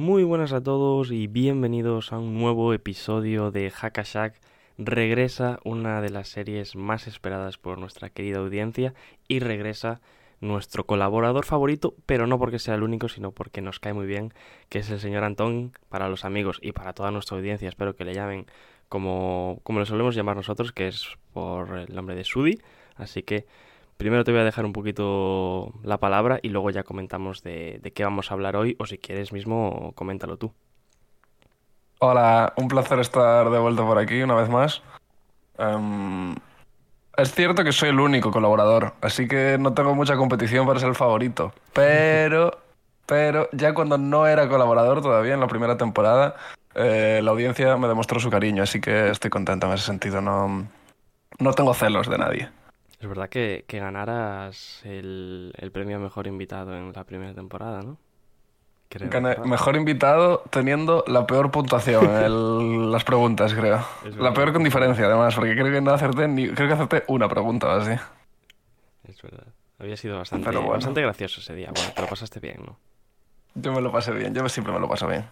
Muy buenas a todos y bienvenidos a un nuevo episodio de Hackashack. Regresa una de las series más esperadas por nuestra querida audiencia y regresa nuestro colaborador favorito, pero no porque sea el único, sino porque nos cae muy bien, que es el señor Antón, para los amigos y para toda nuestra audiencia, espero que le llamen como, como le solemos llamar nosotros, que es por el nombre de Sudi. Así que primero te voy a dejar un poquito la palabra y luego ya comentamos de, de qué vamos a hablar hoy, o si quieres mismo, coméntalo tú. Hola, un placer estar de vuelta por aquí una vez más. Em, es cierto que soy el único colaborador, así que no tengo mucha competición para ser el favorito. Pero, pero ya cuando no era colaborador todavía en la primera temporada, eh, la audiencia me demostró su cariño, así que estoy contento en ese sentido. No, no tengo celos de nadie. Es verdad que, que ganaras el, el premio a mejor invitado en la primera temporada, ¿no? Mejor invitado teniendo la peor puntuación en las preguntas, creo. La peor con diferencia, además, porque creo que no acerté ni, creo que acerté una pregunta o así. Es verdad. Había sido bastante, Pero bueno. bastante gracioso ese día. Bueno, te lo pasaste bien, ¿no? Yo me lo pasé bien, yo siempre me lo paso bien.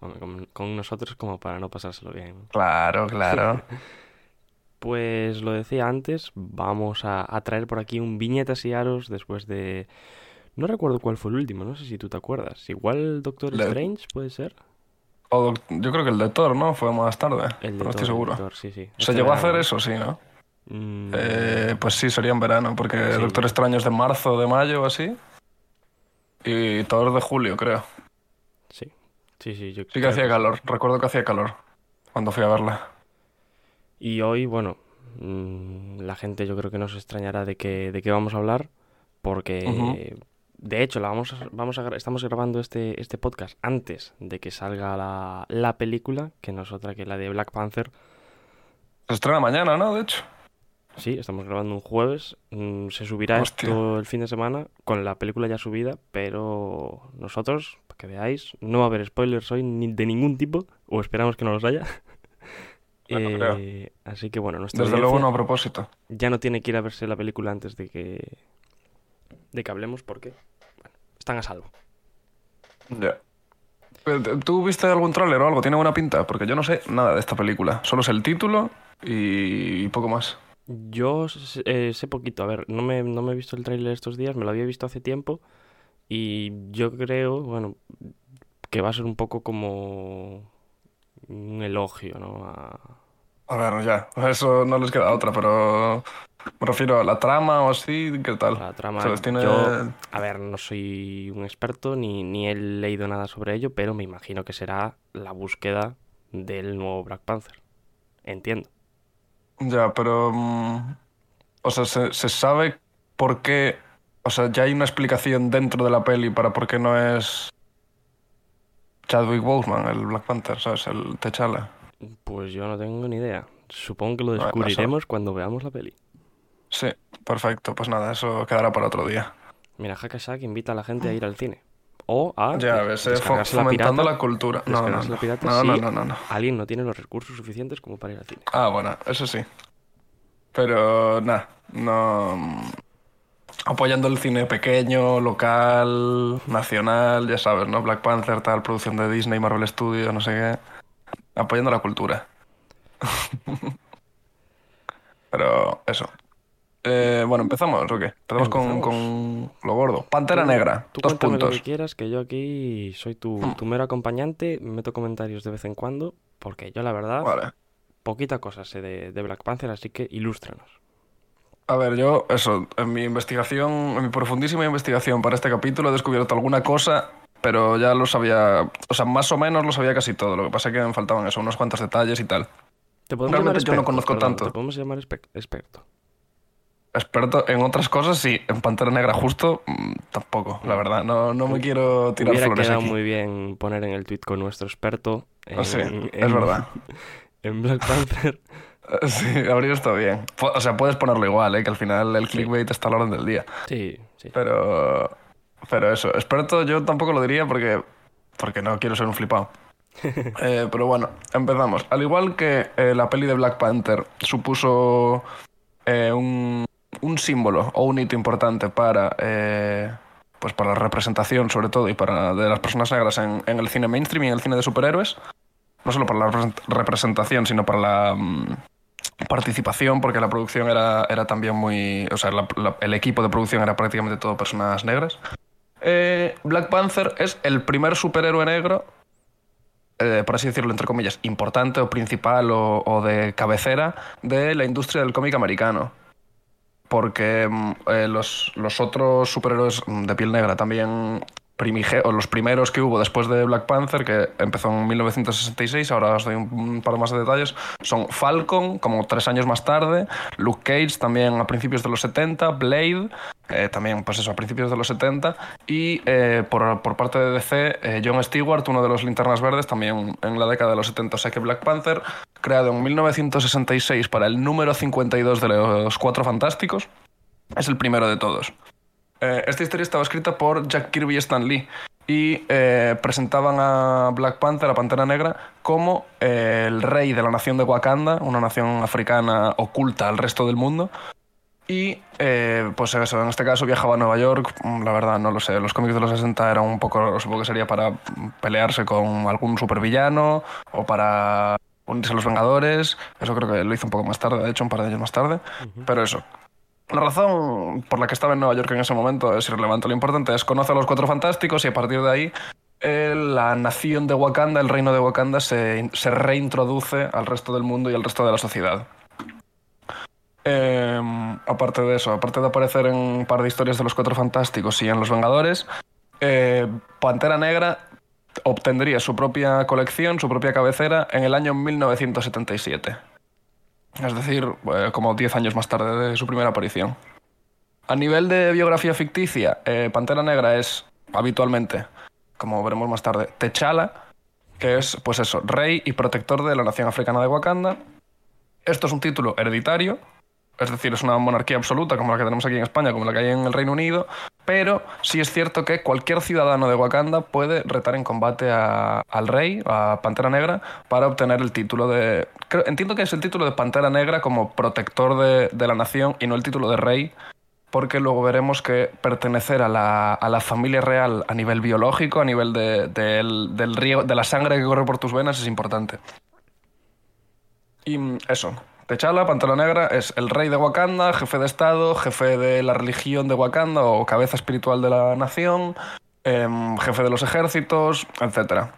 Con, con nosotros como para no pasárselo bien. Claro, claro. Pues lo decía antes, vamos a, a traer por aquí un viñetas y aros después de... No recuerdo cuál fue el último, no sé si tú te acuerdas. Igual Doctor Le- Strange, puede ser. O yo creo que el de Thor, ¿no? Fue más tarde. El de no estoy Thor, el de seguro. Thor, sí, sí. ¿Se Este llegó a hacer eso? Sí, ¿no? Mm, Eh, pues sí, sería en verano, porque Sí. Doctor Extraño es de marzo, de mayo o así. Y Thor de julio, creo. Sí, sí, sí. Yo Sí que creo hacía calor, recuerdo que hacía calor cuando fui a verla. Y hoy, bueno, mm, la gente yo creo que nos extrañará de qué, de qué vamos a hablar, porque de hecho la vamos a, vamos a, estamos grabando este, este podcast antes de que salga la, la película, que no es otra que la de Black Panther. Se estrena mañana, ¿no? De hecho. Sí, estamos grabando un jueves, mm, se subirá Hostia. esto el fin de semana con la película ya subida, pero nosotros, para que veáis, no va a haber spoilers hoy ni de ningún tipo, o esperamos que no los haya. Bueno, creo. Eh, así que bueno, nuestra Desde luego no a propósito. ya no tiene que ir a verse la película antes de que de que hablemos porque bueno, están a salvo. Ya. Eh, ¿Tú viste algún tráiler o algo? ¿Tiene buena pinta? Porque yo no sé nada de esta película. Solo sé el título y poco más. Yo sé, eh, sé poquito, a ver, no me, no me he visto el tráiler estos días, me lo había visto hace tiempo y yo creo, bueno, que va a ser un poco como un elogio, ¿no? A- A ver, ya. Eso no les queda otra, pero me refiero a la trama o así. ¿Qué tal? La trama, yo, a ver, no soy un experto ni, ni he leído nada sobre ello, pero me imagino que será la búsqueda del nuevo Black Panther. Entiendo. Ya, pero... mm, o sea, se, se sabe por qué... O sea, ya hay una explicación dentro de la peli para por qué no es Chadwick Boseman, el Black Panther, ¿sabes? El T'Challa. Pues yo no tengo ni idea. Supongo que lo Bueno, descubriremos cuando veamos la peli. Sí, perfecto. Pues nada, eso quedará para otro día. Mira, Hackashack invita a la gente a ir al cine. O a Ya ves, eh, la fomentando pirata. la cultura. No, no, no. la pirata No, si no, no, no, no. alguien no tiene los recursos suficientes como para ir al cine. Ah, bueno, eso sí. Pero nada, no. Apoyando el cine pequeño, local, nacional, ya sabes, ¿no? Black Panther, tal, producción de Disney, Marvel Studios, no sé qué. Apoyando la cultura. Pero eso. Eh, bueno, empezamos, ¿o qué? Empezamos con, con lo gordo. Pantera Tú- Negra, Tú dos cuéntame lo puntos. que quieras, que yo aquí soy tu, Hmm. tu mero acompañante, meto comentarios de vez en cuando, porque yo la verdad, Vale. poquita cosa sé de, de Black Panther, así que ilústranos. A ver, yo, eso, en mi investigación, en mi profundísima investigación para este capítulo he descubierto alguna cosa, pero ya lo sabía, o sea, más o menos lo sabía casi todo. Lo que pasa es que me faltaban eso, unos cuantos detalles y tal. Te podemos Realmente llamar yo no conozco perdón, tanto. Te podemos llamar experto. experto en otras cosas, sí. En Pantera Negra justo, mm, tampoco, la verdad. No, no me quiero tirar Hubiera flores quedado aquí. muy bien poner en el tweet con nuestro experto. En, Ah, sí, es en- verdad. En Black Panther. Sí, habría estado bien. O sea, puedes ponerlo igual, ¿eh? que al final el clickbait está a la orden del día. Sí, sí. Pero, pero eso, experto yo tampoco lo diría porque, porque no quiero ser un flipado. Eh, pero bueno, empezamos. Al igual que eh, la peli de Black Panther supuso eh, un, un símbolo o un hito importante para, pues para la representación, sobre todo, y para de las personas negras en, en el cine mainstream y en el cine de superhéroes, no solo para la represent- representación, sino para la mm, participación, porque la producción era, era también muy. O sea, el equipo de producción era prácticamente todo personas negras. Eh, Black Panther es el primer superhéroe negro, eh, por así decirlo, entre comillas, importante o principal o, de cabecera de la industria del cómic americano. Porque mm, eh, los, los otros superhéroes de piel negra también los primeros que hubo después de Black Panther, que empezó en 1966, ahora os doy un, un par más de detalles, son Falcon, como tres años más tarde, Luke Cage también a principios de los 70, Blade, eh, también pues eso, a principios de los 70, y eh, por, por parte de DC, eh, John Stewart, uno de los linternas verdes, también en la década de los 70, o sea que Black Panther, creado en 1966 para el número 52 de los Cuatro Fantásticos, es el primero de todos. Eh, esta historia estaba escrita por Jack Kirby y Stan Lee y eh, presentaban a Black Panther, a Pantera Negra, como eh, el rey de la nación de Wakanda, una nación africana oculta al resto del mundo. Y eh, pues eso, en este caso viajaba a Nueva York, mm, la verdad no lo sé, los cómics de los 60 eran un poco, supongo que sería para pelearse con algún supervillano o para unirse a los Vengadores, eso creo que lo hizo un poco más tarde, de hecho un par de años más tarde, pero eso, la razón por la que estaba en Nueva York en ese momento es irrelevante. Lo importante es conocer a los Cuatro Fantásticos y a partir de ahí eh, la nación de Wakanda, el reino de Wakanda, se, se reintroduce al resto del mundo y al resto de la sociedad. Eh, aparte de eso, aparte de aparecer en un par de historias de los Cuatro Fantásticos y en Los Vengadores, eh, Pantera Negra obtendría su propia colección, su propia cabecera, en el año 1977. Es decir, eh, como 10 años más tarde de su primera aparición. A nivel de biografía ficticia, eh, Pantera Negra es habitualmente, como veremos más tarde, T'Challa, que es, pues eso, rey y protector de la nación africana de Wakanda. Esto es un título hereditario, es decir, es una monarquía absoluta como la que tenemos aquí en España, como la que hay en el Reino Unido, pero sí es cierto que cualquier ciudadano de Wakanda puede retar en combate al rey, a Pantera Negra, para obtener el título de... entiendo que es el título de Pantera Negra como protector de, la nación y no el título de rey, porque luego veremos que pertenecer a la, familia real a nivel biológico, a nivel de, río, de la sangre que corre por tus venas, es importante. Y eso, T'Challa, Pantera Negra, es el rey de Wakanda, jefe de Estado, jefe de la religión de Wakanda o cabeza espiritual de la nación, em, jefe de los ejércitos, etc.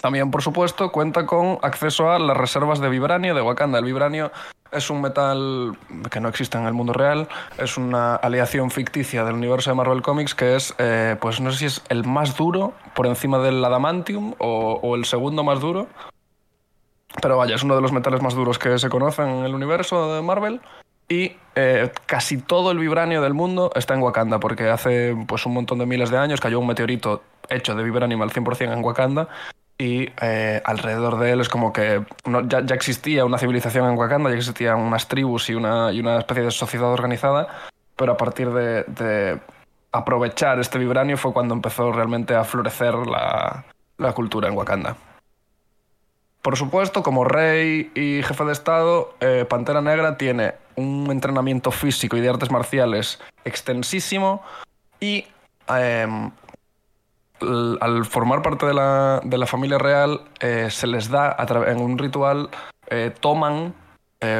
También, por supuesto, cuenta con acceso a las reservas de vibranio de Wakanda. El vibranio es un metal que no existe en el mundo real, es una aleación ficticia del universo de Marvel Comics que es, eh, pues no sé si es el más duro por encima del adamantium o, o el segundo más duro. Pero vaya, es uno de los metales más duros que se conocen en el universo de Marvel. Y eh, casi todo el vibranio del mundo está en Wakanda, porque hace pues, un montón de miles de años cayó un meteorito hecho de vibranio al 100% en Wakanda. Y eh, alrededor de él es como que ya, ya existía una civilización en Wakanda, ya existían unas tribus y una, y una especie de sociedad organizada. Pero a partir de, de aprovechar este vibranio fue cuando empezó realmente a florecer la, la cultura en Wakanda. Por supuesto, como rey y jefe de Estado, eh, Pantera Negra tiene un entrenamiento físico y de artes marciales extensísimo y em, al formar parte de la, de la familia real eh, se les da a en un ritual, eh, toman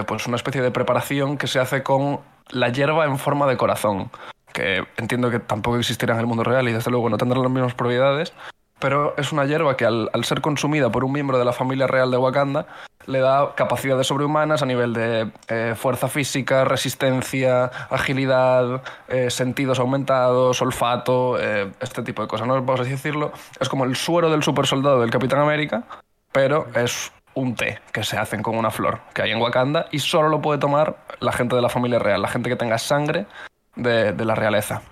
pues una especie de preparación que se hace con la hierba en forma de corazón, que entiendo que tampoco existirá en el mundo real y desde luego no tendrá las mismas propiedades, pero es una hierba que al, ser consumida por un miembro de la familia real de Wakanda le da capacidades sobrehumanas a nivel de eh, fuerza física, resistencia, agilidad, eh, sentidos aumentados, olfato, eh, este tipo de cosas, ¿no? Vamos a decirlo. Es como el suero del supersoldado del Capitán América, pero es un té que se hacen con una flor que hay en Wakanda y solo lo puede tomar la gente de la familia real, la gente que tenga sangre de la realeza.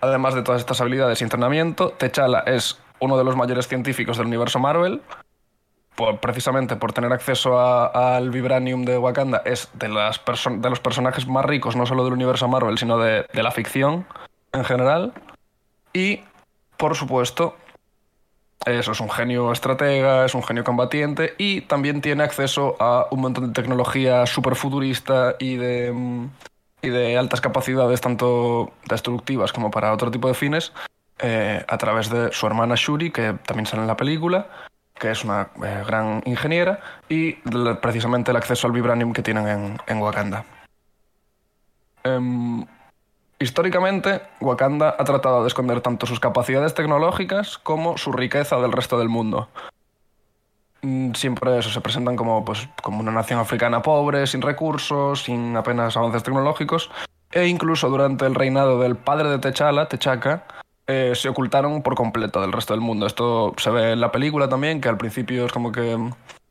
Además de todas estas habilidades y entrenamiento, T'Challa es uno de los mayores científicos del universo Marvel. Por, precisamente por tener acceso al vibranium de Wakanda, es de, las de los personajes más ricos, no solo del universo Marvel, sino de, la ficción en general. Y, por supuesto, eso es un genio estratega, es un genio combatiente y también tiene acceso a un montón de tecnología súper futurista y de, mm, y de altas capacidades, tanto destructivas como para otro tipo de fines, eh, a través de su hermana Shuri, que también sale en la película, que es una eh, gran ingeniera, y precisamente el acceso al vibranium que tienen en, en Wakanda. Em, Históricamente, Wakanda ha tratado de esconder tanto sus capacidades tecnológicas como su riqueza del resto del mundo. Mm, Siempre eso se presentan como, pues, como una nación africana pobre, sin recursos, sin apenas avances tecnológicos, e incluso durante el reinado del padre de T'Challa, T'Chaka, eh, se ocultaron por completo del resto del mundo. Esto se ve en la película también, que al principio es como que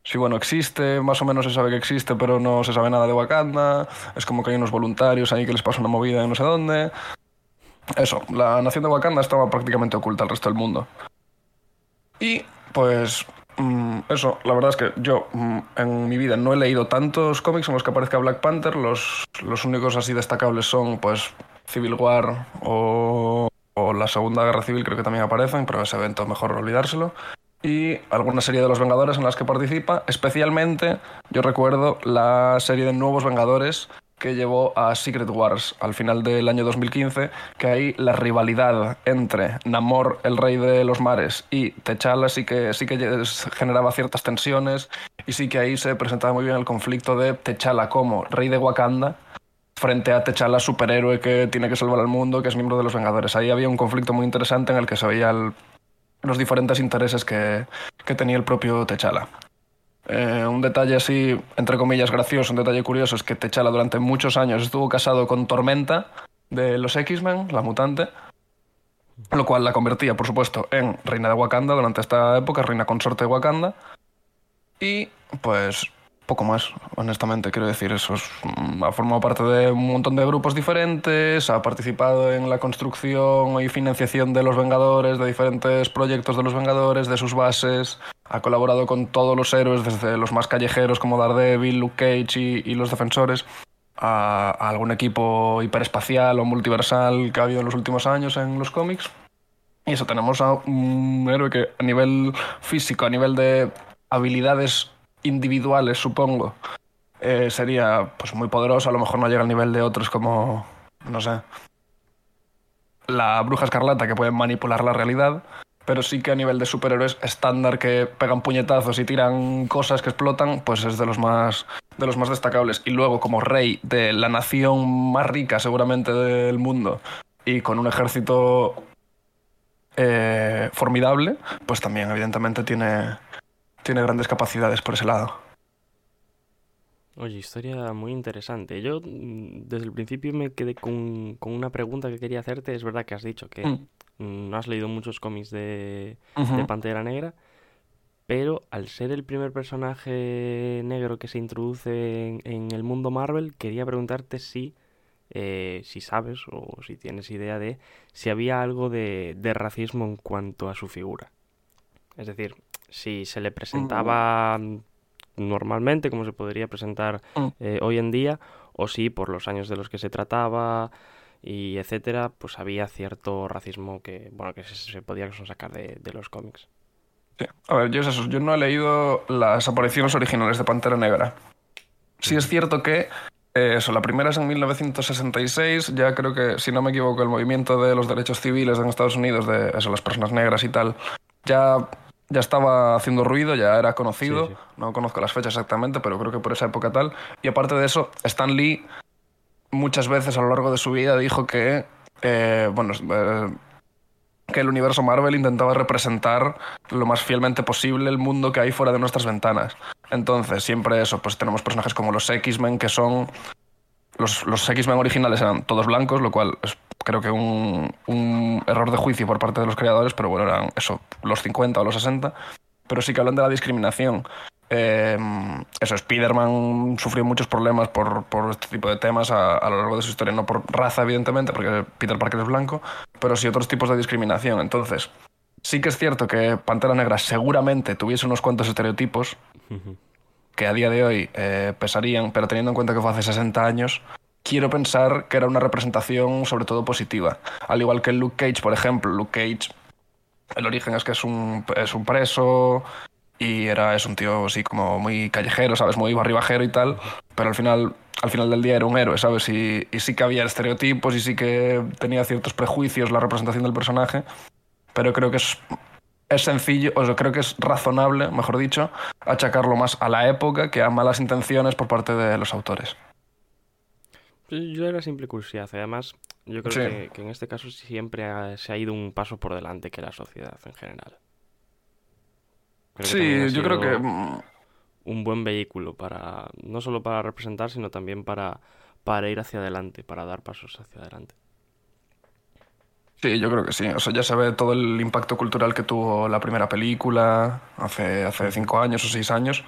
Sí, bueno, existe, más o menos se sabe que existe, pero no se sabe nada de Wakanda. Es como que hay unos voluntarios ahí que les pasa una movida de no sé dónde. Eso, la nación de Wakanda estaba prácticamente oculta al resto del mundo. Y pues mm, eso, la verdad es que yo mm, en mi vida no he leído tantos cómics en los que aparezca Black Panther. Los, los únicos así destacables son pues Civil War o, o la Segunda Guerra Civil, creo que también aparecen, pero ese evento mejor olvidárselo y alguna serie de los Vengadores en las que participa. Especialmente, yo recuerdo la serie de Nuevos Vengadores que llevó a Secret Wars al final del año 2015, que ahí la rivalidad entre Namor, el rey de los mares, y T'Challa sí que, sí que generaba ciertas tensiones y sí que ahí se presentaba muy bien el conflicto de T'Challa como rey de Wakanda frente a T'Challa, superhéroe que tiene que salvar al mundo, que es miembro de los Vengadores. Ahí había un conflicto muy interesante en el que se veía el los diferentes intereses que, que tenía el propio T'Challa. Eh, un detalle así, entre comillas, gracioso, un detalle curioso, es que T'Challa durante muchos años estuvo casado con Tormenta de los X-Men, la mutante, lo cual la convertía, por supuesto, en reina de Wakanda durante esta época, reina consorte de Wakanda. Y pues poco más, honestamente, quiero decir, eso es, mm, ha formado parte de un montón de grupos diferentes, ha participado en la construcción y financiación de los Vengadores, de diferentes proyectos de los Vengadores, de sus bases, ha colaborado con todos los héroes, desde los más callejeros como Daredevil, Luke Cage y, los Defensores, a, algún equipo hiperespacial o multiversal que ha habido en los últimos años en los cómics. Y eso, tenemos a un héroe que a nivel físico, a nivel de habilidades individuales, supongo, eh, sería pues muy poderoso. A lo mejor no llega al nivel de otros como, no sé, la bruja escarlata que pueden manipular la realidad. Pero sí que a nivel de superhéroes estándar que pegan puñetazos y tiran cosas que explotan, pues es de los más de los más destacables. Y luego, como rey de la nación más rica seguramente del mundo y con un ejército eh, formidable, pues también evidentemente tiene, tiene grandes capacidades por ese lado. Oye, historia muy interesante. Yo mm, desde el principio me quedé con, con una pregunta que quería hacerte. Es verdad que has dicho que Mm. Mm, no has leído muchos cómics de, de Pantera Negra, pero al ser el primer personaje negro que se introduce en, en el mundo Marvel, quería preguntarte si, eh, si sabes o si tienes idea de si había algo de, de racismo en cuanto a su figura. Es decir, si se le presentaba mm, normalmente, como se podría presentar Mm. eh, hoy en día, o si por los años de los que se trataba y etcétera, pues había cierto racismo que, bueno, que se, se podía sacar de, de los cómics. Sí. A ver, yo es eso. Yo no he leído las apariciones originales de Pantera Negra. Sí es cierto que eh, eso, la primera es en 1966. Ya creo que, si no me equivoco, el movimiento de los derechos civiles en Estados Unidos, de eso, las personas negras y tal, ya, ya estaba haciendo ruido, ya era conocido. Sí, sí. No conozco las fechas exactamente, pero creo que por esa época tal. Y aparte de eso, Stan Lee muchas veces a lo largo de su vida dijo que, eh, bueno, eh, que el universo Marvel intentaba representar lo más fielmente posible el mundo que hay fuera de nuestras ventanas. Entonces, siempre eso, pues tenemos personajes como los X-Men, que son... Los, los X-Men originales eran todos blancos, lo cual es creo que un, un error de juicio por parte de los creadores, pero bueno, eran eso, los 50 o los 60. pero sí que hablan de la discriminación. Eh, eso, Spider-Man sufrió muchos problemas por, por, este tipo de temas a, lo largo de su historia, no por raza, evidentemente, porque Peter Parker es blanco, pero sí otros tipos de discriminación. Entonces, sí que es cierto que Pantera Negra seguramente tuviese unos cuantos estereotipos que a día de hoy eh, pesarían, pero teniendo en cuenta que fue hace 60 años, quiero pensar que era una representación sobre todo positiva. Al igual que Luke Cage, por ejemplo. Luke Cage, el origen es que es un, es un preso y era, es un tío así como muy callejero, ¿sabes? Muy barribajero y tal, pero al final, al final del día era un héroe, ¿sabes? Y, y sí que había estereotipos y sí que tenía ciertos prejuicios la representación del personaje, pero creo que es es sencillo, o sea, creo que es razonable, mejor dicho, achacarlo más a la época que a malas intenciones por parte de los autores. Yo era simple curiosidad. Además, yo creo sí. que, que, en este caso siempre ha, se ha ido un paso por delante que la sociedad en general. Creo sí, yo creo que... mm, Un buen vehículo para, no solo para representar, sino también para, para ir hacia adelante, para dar pasos hacia adelante. Sí, yo creo que sí. O sea, ya se ve todo el impacto cultural que tuvo la primera película hace, hace cinco años o seis años.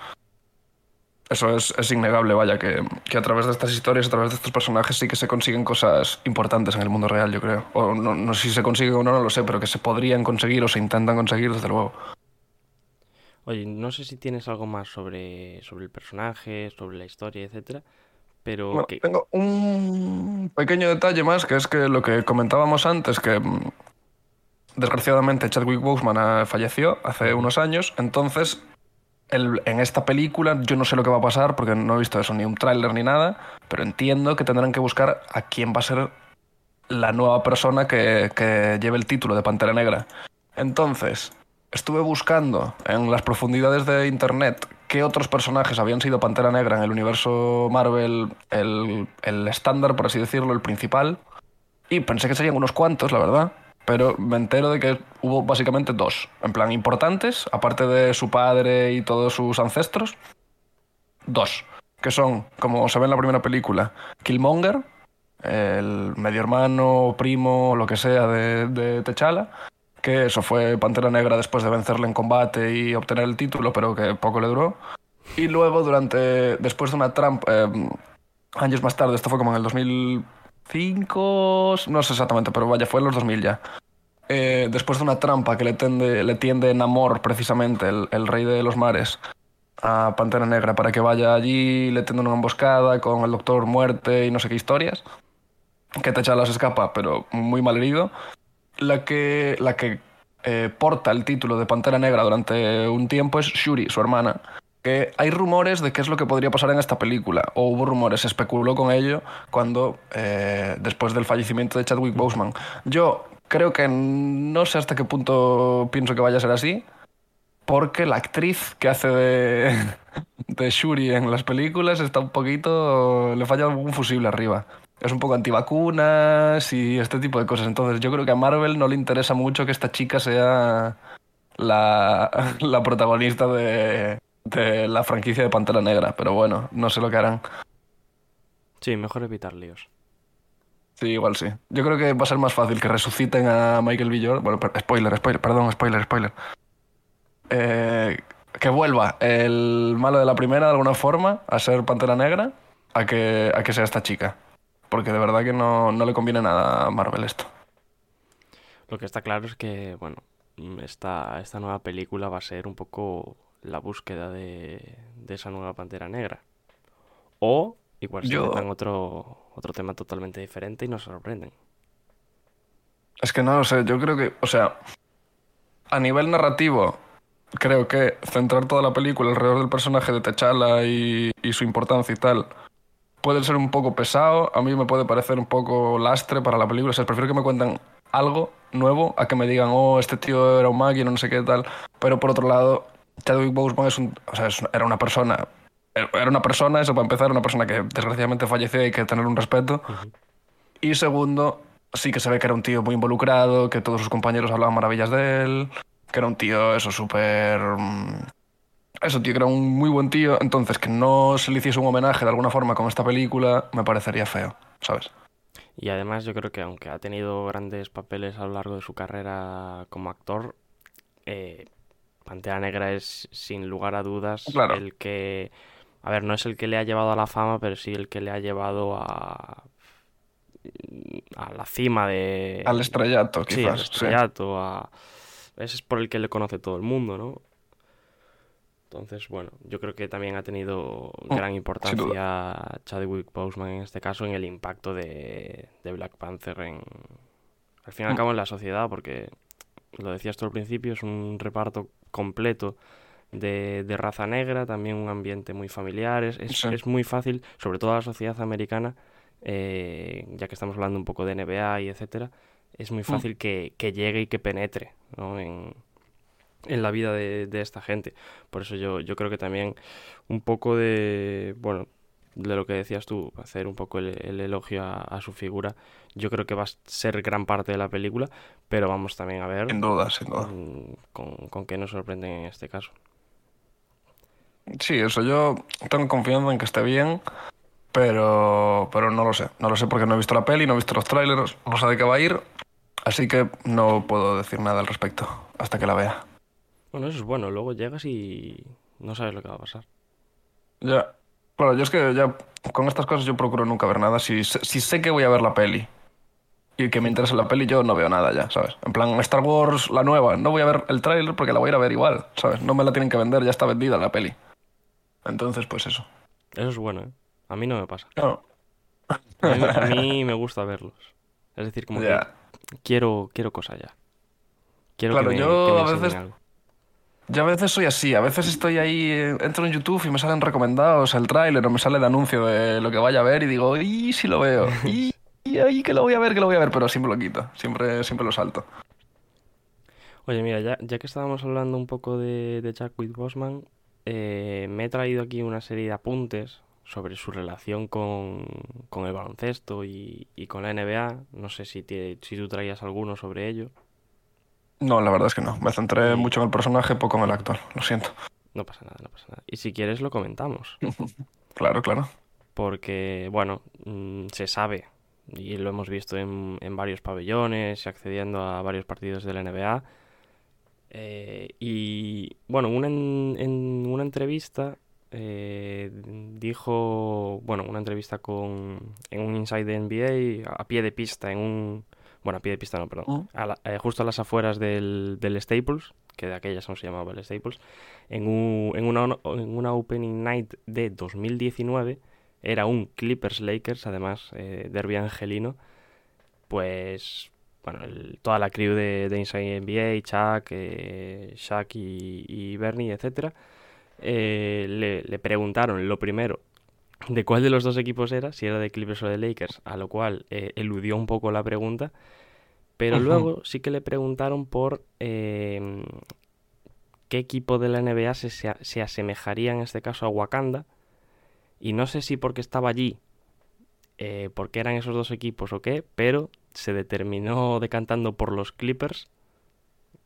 Eso es, es innegable, vaya, que, que, a través de estas historias, a través de estos personajes, sí que se consiguen cosas importantes en el mundo real, yo creo. O no, no sé si se consigue o no, no lo sé, pero que se podrían conseguir o se intentan conseguir, desde luego. Oye, no sé si tienes algo más sobre, sobre el personaje, sobre la historia, etcétera, pero... Bueno, que... tengo un pequeño detalle más, que es que lo que comentábamos antes, que mm, desgraciadamente Chadwick Boseman falleció hace unos años, entonces el, en esta película yo no sé lo que va a pasar porque no he visto eso, ni un tráiler ni nada, pero entiendo que tendrán que buscar a quién va a ser la nueva persona que, que lleve el título de Pantera Negra. Entonces, estuve buscando en las profundidades de Internet qué otros personajes habían sido Pantera Negra en el universo Marvel, el, el estándar, por así decirlo, el principal, y pensé que serían unos cuantos, la verdad pero me entero de que hubo básicamente dos, en plan importantes, aparte de su padre y todos sus ancestros, dos, que son, como se ve en la primera película, Killmonger, el medio hermano, primo, lo que sea de, de T'Challa, que eso fue Pantera Negra después de vencerle en combate y obtener el título, pero que poco le duró. Y luego, durante, después de una trampa, eh, años más tarde, esto fue como en el 2000 5, no sé exactamente, pero vaya, fue en los 2000 ya. Eh, después de una trampa que le, tende, le tiende Namor, precisamente, el, el, rey de los mares, a Pantera Negra para que vaya allí, le tiende una emboscada con el Doctor Muerte y no sé qué historias, que T'Challa se escapa, pero muy mal herido. La que, la que eh, porta el título de Pantera Negra durante un tiempo es Shuri, su hermana, que hay rumores de qué es lo que podría pasar en esta película, o hubo rumores, se especuló con ello cuando, eh, después del fallecimiento de Chadwick Boseman. Yo creo que no sé hasta qué punto pienso que vaya a ser así, porque la actriz que hace de, de Shuri en las películas está un poquito, le falla algún fusible arriba. Es un poco antivacunas y este tipo de cosas. Entonces yo creo que a Marvel no le interesa mucho que esta chica sea la, la protagonista de, de la franquicia de Pantera Negra, pero bueno, no sé lo que harán. Sí, mejor evitar líos. Sí, igual sí. Yo creo que va a ser más fácil que resuciten a Michael B. Jordan. Bueno, spoiler, spoiler, perdón, spoiler, spoiler. Eh, que vuelva el malo de la primera de alguna forma a ser Pantera Negra a que, a que sea esta chica. Porque de verdad que no, no le conviene nada a Marvel esto. Lo que está claro es que, bueno, esta, esta nueva película va a ser un poco la búsqueda de, de esa nueva Pantera Negra. O igual se Yo- metan otro, otro tema totalmente diferente y nos sorprenden. Es que no lo sé, yo creo que, o sea, a nivel narrativo, creo que centrar toda la película alrededor del personaje de T'Challa y, y su importancia y tal puede ser un poco pesado, a mí me puede parecer un poco lastre para la película, o sea, prefiero que me cuenten algo nuevo a que me digan, oh, este tío era un máquina, no sé qué tal, pero por otro lado, Chadwick Boseman es un, o sea, es- era una persona, era una persona, eso para empezar, una persona que desgraciadamente falleció y hay que tener un respeto, y segundo, sí que se ve que era un tío muy involucrado, que todos sus compañeros hablaban maravillas de él, que era un tío, eso, súper... Eso, tío, que era un muy buen tío. Entonces, que no se le hiciese un homenaje de alguna forma con esta película, me parecería feo, ¿sabes? Y además yo creo que aunque ha tenido grandes papeles a lo largo de su carrera como actor, eh, Pantera Negra es sin lugar a dudas Claro. el que, a ver, no es el que le ha llevado a la fama, pero sí el que le ha llevado a, a la cima de... Al estrellato, Sí, al quizás. sí. estrellato, a... Ese es por el que le conoce todo el mundo, ¿no? Entonces, bueno, yo creo que también ha tenido Mm, gran importancia Chadwick Boseman en este caso en el impacto de, de Black Panther en... Al fin y al Mm. cabo en la sociedad, porque lo decías tú al principio, es un reparto completo de, de raza negra, también un ambiente muy familiar, es, es, Sí. es muy fácil, sobre todo a la sociedad americana, eh, ya que estamos hablando un poco de NBA y etcétera, es muy fácil que, que llegue y que penetre ¿no? en, en la vida de, de esta gente. Por eso yo, yo creo que también un poco de, bueno, de lo que decías tú, hacer un poco el, el elogio a, a su figura, yo creo que va a ser gran parte de la película, pero vamos también a ver Sin duda, sin duda. mm, con, con qué nos sorprenden en este caso. Sí, eso yo tengo confianza en que esté bien, pero, pero no lo sé. No lo sé porque no he visto la peli, no he visto los trailers, no sé de qué va a ir, así que no puedo decir nada al respecto hasta que la vea. Bueno, eso es bueno, luego llegas y no sabes lo que va a pasar. Ya, claro, yo es que ya con estas cosas yo procuro nunca ver nada. Si, sé- si sé que voy a ver la peli y que me interesa la peli, yo no veo nada ya, ¿sabes? En plan, Star Wars, la nueva, no voy a ver el tráiler porque la voy a ir a ver igual, ¿sabes? No me la tienen que vender, ya está vendida la peli. Entonces, pues eso. Eso es bueno, ¿eh? A mí no me pasa. No. A mí, a mí me gusta verlos. Es decir, como que quiero, quiero cosas ya. Quiero Claro, que me, yo que me a veces- algo. Yo a veces soy así, a veces estoy ahí, entro en YouTube y me salen recomendados el tráiler o me sale el anuncio de lo que vaya a ver y digo, ¡y si lo veo! ¡Y, ahí que lo voy a ver, que lo voy a ver! Pero siempre lo quito, siempre, siempre lo salto. Oye, mira, ya, ya que estábamos hablando un poco de, de Chadwick Boseman, eh, me he traído aquí una serie de apuntes sobre su relación con, con el baloncesto y, y con la NBA. No sé si, te- si tú traías alguno sobre ello. No, la verdad es que no. Me centré mucho en el personaje, poco en el actor. Lo siento. No pasa nada, no pasa nada. Y si quieres lo comentamos. Claro, claro. porque, bueno, mm, se sabe, y lo hemos visto en, en varios pabellones y accediendo a varios partidos de la NBA. eh, y, bueno, una en, en una entrevista eh, dijo, bueno, una entrevista con, en un Inside the NBA, a pie de pista, en un, bueno, a pie de pista no, perdón, a la- eh, justo a las afueras del, del Staples, que de aquellas aún se llamaba el Staples, en, un- en, una, en una Opening Night de 2019, era un Clippers Lakers, además, eh, derbi angelino, pues, bueno, el- toda la crew de, de Inside NBA, Chuck, eh, Shaq y, y Bernie, etcétera, eh, le, le preguntaron lo primero de cuál de los dos equipos era, si era de Clippers o de Lakers, a lo cual eh, eludió un poco la pregunta, pero luego sí que le preguntaron por eh, qué equipo de la NBA se, se asemejaría en este caso a Wakanda, y no sé si porque estaba allí, eh, porque eran esos dos equipos o qué, pero se determinó decantando por los Clippers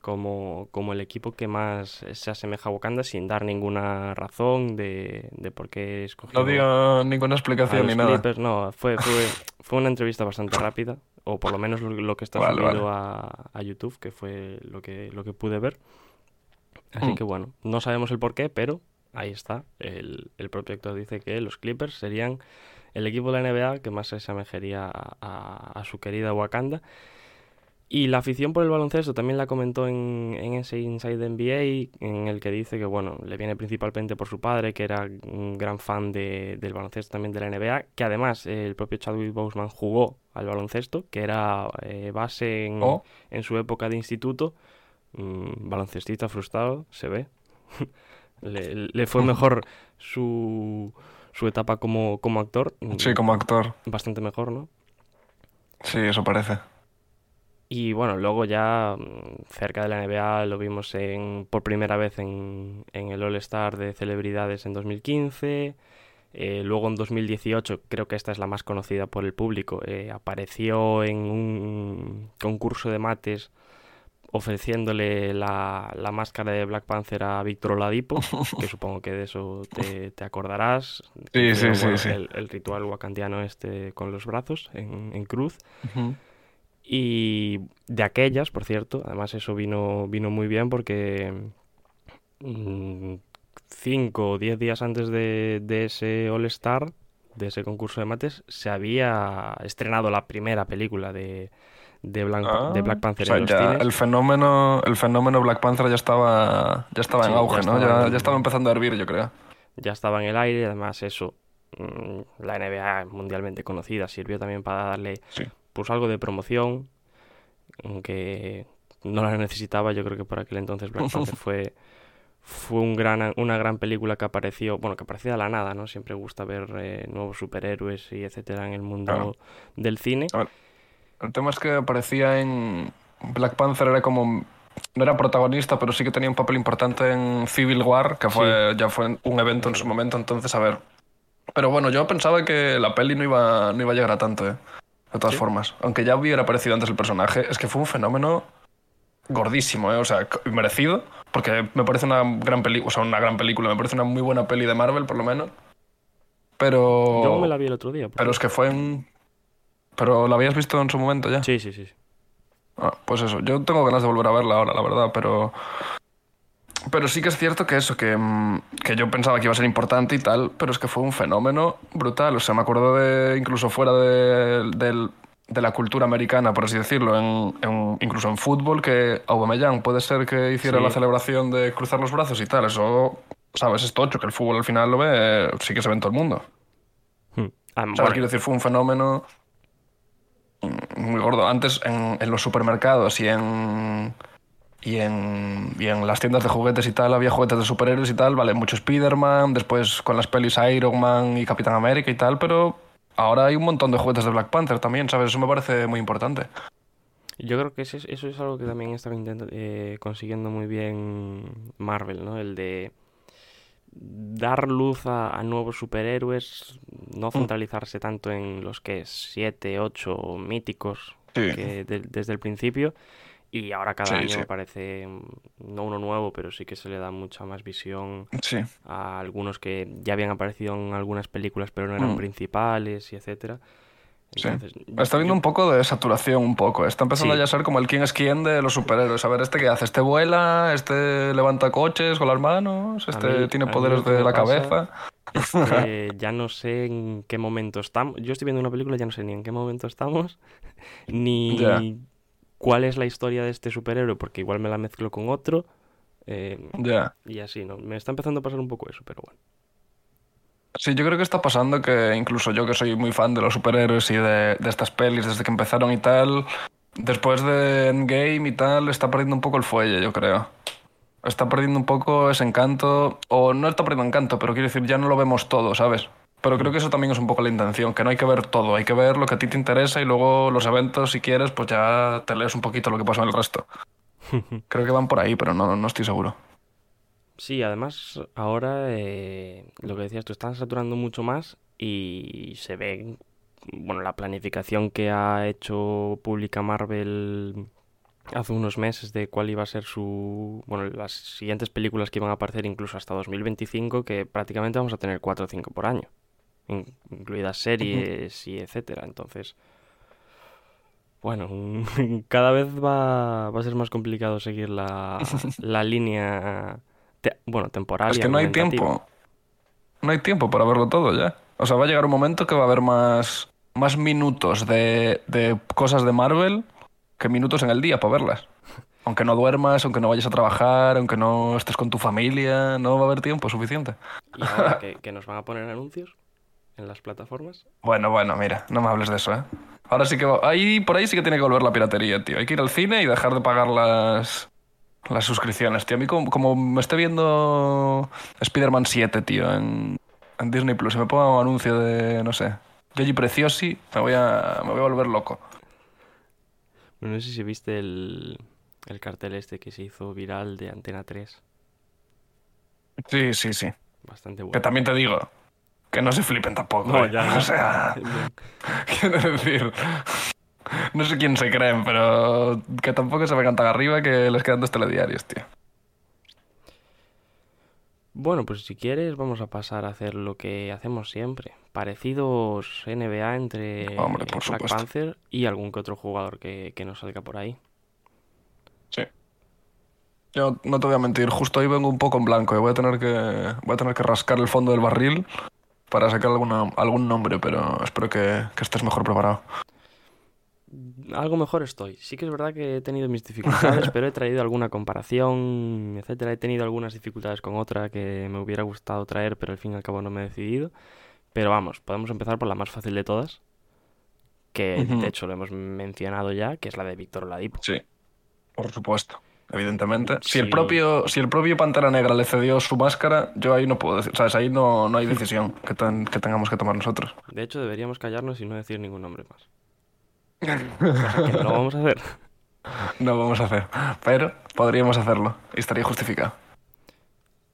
como, como el equipo que más se asemeja a Wakanda sin dar ninguna razón de, de por qué escogió No ninguna explicación los ni nada. Clippers. No, fue, fue, fue una entrevista bastante rápida, o por lo menos lo, lo que está Vale, subido A, a YouTube, que fue lo que, lo que pude ver. Así Mm. que bueno, no sabemos el por qué, pero ahí está. El, el propio actor dice que los Clippers serían el equipo de la NBA que más se asemejaría a, a- a su querida Wakanda. Y la afición por el baloncesto también la comentó en, en ese Inside NBA, en el que dice que, bueno, le viene principalmente por su padre, que era un gran fan de- del baloncesto también de la NBA, que además eh, el propio Chadwick Boseman jugó al baloncesto, que era eh, base en, Oh. en su época de instituto, mm, baloncestista frustrado, se ve. le, le fue mejor su, su etapa como, como actor, Sí, como actor. bastante mejor, ¿no? Sí, eso parece. Y bueno, luego ya mm, cerca de la NBA lo vimos en, por primera vez en, en el All-Star de celebridades en 2015. eh, luego en 2018, creo que esta es la más conocida por el público, eh, apareció en un concurso de mates ofreciéndole la, la máscara de Black Panther a Víctor Oladipo, que supongo que de eso te, te acordarás. Sí, sí, sí, bueno, sí. El, el ritual wakandiano este con los brazos en, en cruz. Y de aquellas, por cierto, además eso vino, vino muy bien porque 5 o 10 días antes de, de ese All Star, de ese concurso de mates, se había estrenado la primera película de, de, Black, Ah, de Black Panther o sea, en los ya el fenómeno, el fenómeno Black Panther ya estaba, ya estaba en ya auge, ¿no? estaba Ya, en- ya estaba empezando a hervir, yo creo. ya estaba en el aire, además eso, mm, la NBA mundialmente conocida, sirvió también para darle Sí. Pues algo de promoción, aunque no la necesitaba, yo creo que por aquel entonces Black Panther fue, fue un gran, una gran película que apareció, bueno, que aparecía de la nada, ¿no? Siempre gusta ver eh, nuevos superhéroes y etcétera en el mundo Claro. del cine. Ver, el tema es que aparecía en Black Panther era como no era protagonista, pero sí que tenía un papel importante en Civil War, que fue ya fue un evento en su momento, entonces a ver. Pero bueno, yo pensaba que la peli no iba no iba a llegar a tanto, ¿eh? De todas formas, aunque ya hubiera aparecido antes el personaje, es que fue un fenómeno gordísimo, ¿eh? O sea, merecido, porque me parece una gran película, o sea, una gran película, me parece una muy buena peli de Marvel, por lo menos. Pero... Yo me la vi el otro día. Pero es que fue en... ¿Pero la habías visto en su momento ya? Sí, sí, sí. sí. Ah, pues eso, yo tengo ganas de volver a verla ahora, la verdad, pero... Pero sí que es cierto que eso, que, mm, que yo pensaba que iba a ser importante y tal, pero es que fue un fenómeno brutal. O sea, me acuerdo de, incluso fuera de, de la cultura americana, por así decirlo, en, en- incluso en fútbol, que Aubameyang puede ser que hiciera Sí. la celebración de cruzar los brazos y tal. Eso, ¿sabes? Es tocho, que el fútbol al final lo ve, sí que se ve en todo el mundo. Hmm. Ah, ¿Sabes? bueno, Quiero decir, fue un fenómeno muy gordo. Antes en, en los supermercados y en, y, en, y en las tiendas de juguetes y tal había juguetes de superhéroes y tal, vale, mucho Spider-Man, después con las pelis Iron Man y Capitán América y tal, pero ahora hay un montón de juguetes de Black Panther también, ¿sabes? Eso me parece muy importante. Yo creo que eso es, eso es algo que también está intenta- eh, consiguiendo muy bien Marvel, ¿no? El de dar luz a, a nuevos superhéroes, no Mm. centralizarse tanto en los que siete, ocho míticos Sí. que de- desde el principio. Y ahora cada Sí, año sí. aparece, mm, no uno nuevo, pero sí que se le da mucha más visión Sí. a algunos que ya habían aparecido en algunas películas, pero no eran Mm. principales y etcétera. Sí. Entonces, Está viendo yo- un poco de saturación, un poco. Está empezando ya a ser como el quién es quién de los superhéroes. A ver, ¿este qué hace? ¿Este vuela? ¿Este levanta coches con las manos? ¿Este mí- tiene poderes que de me la pasa- cabeza? Ya no sé en qué momento estamos. Yo estoy viendo una película, ya no sé ni en qué momento estamos, ni Ya. Cuál es la historia de este superhéroe, porque igual me la mezclo con otro. eh, Ya. y así, ¿no? Me está empezando a pasar un poco eso, pero bueno. Sí, yo creo que está pasando que incluso yo que soy muy fan de los superhéroes y de, de estas pelis desde que empezaron y tal, después de Endgame y tal, está perdiendo un poco el fuelle, yo creo. Está perdiendo un poco ese encanto, o no está perdiendo encanto, pero quiero decir, ya no lo vemos todo, ¿sabes? Pero creo que eso también es un poco la intención, que no hay que ver todo, hay que ver lo que a ti te interesa y luego los eventos, si quieres, pues ya te lees un poquito lo que pasa en el resto. Creo que van por ahí, pero no, no estoy seguro. Sí, además ahora eh, lo que decías tú, están saturando mucho más y se ve, bueno, la planificación que ha hecho pública Marvel hace unos meses de cuál iba a ser su, bueno, las siguientes películas que iban a aparecer incluso hasta 2025, que prácticamente vamos a tener 4 o 5 por año, incluidas series y etcétera. Entonces, bueno, cada vez va, va a ser más complicado seguir la, la línea, te- bueno, temporal Es que no hay tiempo. No hay tiempo para verlo todo ya. O sea, va a llegar un momento que va a haber más, más minutos de, de cosas de Marvel que minutos en el día para verlas. Aunque no duermas, aunque no vayas a trabajar, aunque no estés con tu familia, no va a haber tiempo suficiente. Y ahora que, que nos van a poner anuncios en las plataformas. Bueno, bueno, mira, no me hables de eso, ¿eh? Ahora sí que... Ahí, por ahí sí que tiene que volver la piratería, tío. Hay que ir al cine y dejar de pagar las, las suscripciones, tío. A mí como, como me esté viendo Spider-Man 7, tío, en, en Disney Plus y me ponga un anuncio de, no sé, Yogi Preciosi, me voy a, me voy a volver loco. Bueno, no sé si viste el, el cartel este que se hizo viral de Antena 3. Sí, sí, sí. Bastante Que bueno. también te digo, que no se flipen tampoco. No, ¿eh? ya, O sea, quiero decir... No sé quién se creen, pero que tampoco se vengan tan arriba que les quedan dos telediarios, tío. Bueno, pues si quieres vamos a pasar a hacer lo que hacemos siempre. Parecidos NBA entre Hombre, por Black supuesto. Panther y algún que otro jugador que, que nos salga por ahí. Sí. Yo no te voy a mentir, justo ahí vengo un poco en blanco. y Voy a tener que, voy a tener que rascar el fondo del barril para sacar alguna, algún nombre, pero espero que, que estés mejor preparado. Algo mejor estoy. Sí que es verdad que he tenido mis dificultades, pero he traído alguna comparación, etcétera. He tenido algunas dificultades con otra que me hubiera gustado traer, pero al fin y al cabo no me he decidido. Pero vamos, podemos empezar por la más fácil de todas, que Ujú. de hecho lo hemos mencionado ya, que es la de Víctor Oladipo. Sí, por supuesto, evidentemente. Si el propio, si el propio Pantera Negra le cedió su máscara, yo ahí no puedo decir, ¿sabes? Ahí no, no hay decisión que, ten- que tengamos que tomar nosotros. De hecho, deberíamos callarnos y no decir ningún nombre más. Que no lo vamos a hacer. No vamos a hacer, pero podríamos hacerlo y estaría justificado.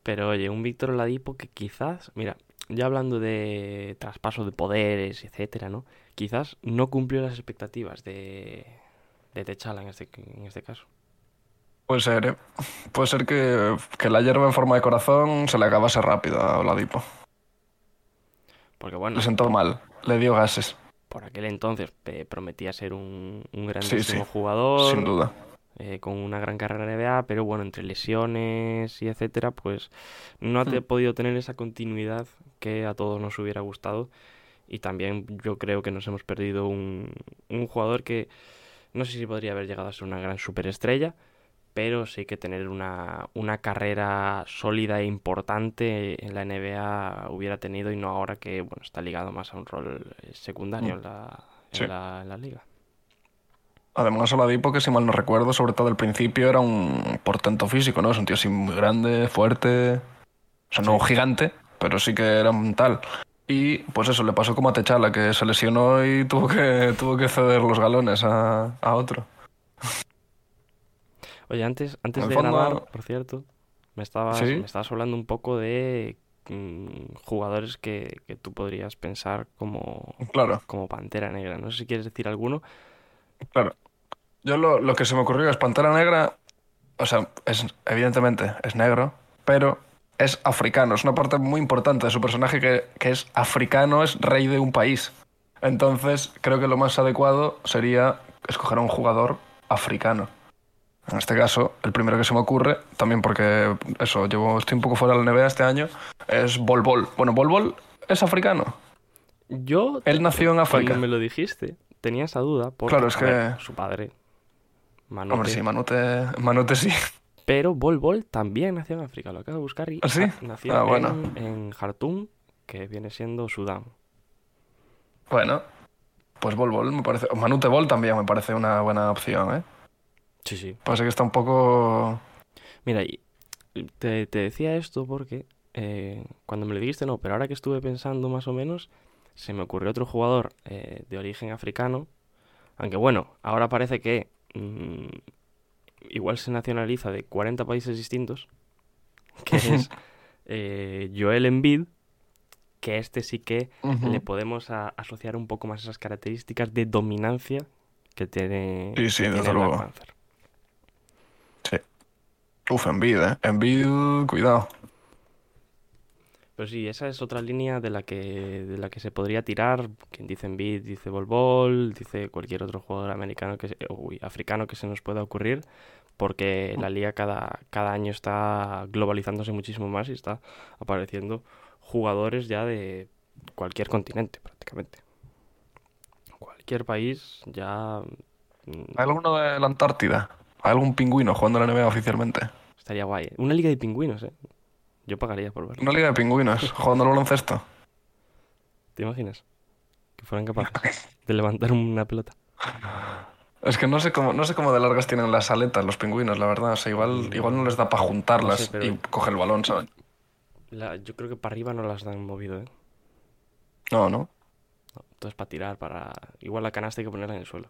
Pero oye, un Víctor Oladipo que quizás, mira, ya hablando de traspaso de poderes, etcétera, ¿no? Quizás no cumplió las expectativas de, de Techala en este, en este caso. Puede ser, ¿eh? Puede ser que, que la hierba en forma de corazón se le acabase rápido a Oladipo. Porque bueno, Le sentó mal, le dio gases, por aquel entonces eh, prometía ser un, un sí. grandísimo jugador, sin duda. eh, con una gran carrera en NBA, pero bueno, entre lesiones y etcétera, pues no ha Hmm. podido tener esa continuidad que a todos nos hubiera gustado. Y también yo creo que nos hemos perdido un, un jugador que no sé si podría haber llegado a ser una gran superestrella, pero sí que tener una, una carrera sólida e importante en la NBA hubiera tenido y no ahora que bueno está ligado más a un rol eh, secundario en la, en Sí. la, en la liga. Además, Oladipo, que si mal no recuerdo, sobre todo al principio, era un portento físico, ¿no? Es un tío así muy grande, fuerte. O sea, no un gigante, pero sí que era un tal. Y pues eso, le pasó como a Techala, que se lesionó y tuvo que, tuvo que ceder los galones a, a otro. Oye, antes, antes de fondo- grabar, por cierto, me estabas, Sí. me estabas hablando un poco de mm, jugadores que, que tú podrías pensar como, Claro, como Pantera Negra. No sé si quieres decir alguno. claro. Yo lo, lo que se me ocurrió es Pantera Negra, o sea, es, evidentemente es negro, pero es africano. Es una parte muy importante de su personaje que, que es africano, es rey de un país. Entonces, creo que lo más adecuado sería escoger a un jugador africano. En este caso, el primero que se me ocurre, también porque eso, llevo, estoy un poco fuera de la NBA este año, es Bol Bol. Bueno, Bol Bol es africano. Yo, Él nació en África. cuando me lo dijiste, tenía esa duda porque Claro, es ver, que- su padre, Manote, Hombre, sí, Manute, Manute sí. pero Bol Bol también nació en África. Lo acabo de buscar y ¿Ah, sí? nació Ah, en, bueno. en Jartum, que viene siendo Sudán. Bueno, pues Bol Bol me parece. Manute Bol también me parece una buena opción, ¿eh? Sí, sí. Pasa que está un poco. Mira, te, te decía esto porque eh, cuando me lo dijiste no, pero ahora que estuve pensando más o menos, se me ocurrió otro jugador eh, de origen africano, aunque bueno, ahora parece que mm, igual se nacionaliza de 40 países distintos, que es eh, Joel Embiid, que este sí que le podemos a- asociar un poco más esas características de dominancia que tiene, Sí, sí, que desde tiene el Black luego. Panther. Uf, Envid, ¿eh? Envid, cuidado. Pero sí, esa es otra línea de la que, de la que se podría tirar. Quien dice Embiid, dice Bol Bol, dice cualquier otro jugador americano que se- uy, africano que se nos pueda ocurrir, porque la liga cada, cada año está globalizándose muchísimo más y está apareciendo jugadores ya de cualquier continente prácticamente. Cualquier país ya mm, ¿Hay alguno de la Antártida? ¿Hay algún pingüino jugando en la NBA oficialmente? estaría guay. ¿eh? Una liga de pingüinos, ¿eh? Yo pagaría por verlo. Una liga de pingüinos jugando al baloncesto. ¿Te imaginas? Que fueran capaces de levantar una pelota. Es que no sé cómo, no sé cómo de largas tienen las aletas los pingüinos, la verdad. O sea, igual, igual no les da para juntarlas No sé, pero- y coger el balón, ¿sabes? La- yo creo que para arriba no las dan movido, ¿eh? No, no. No, entonces para tirar, para... Igual la canasta hay que ponerla en el suelo.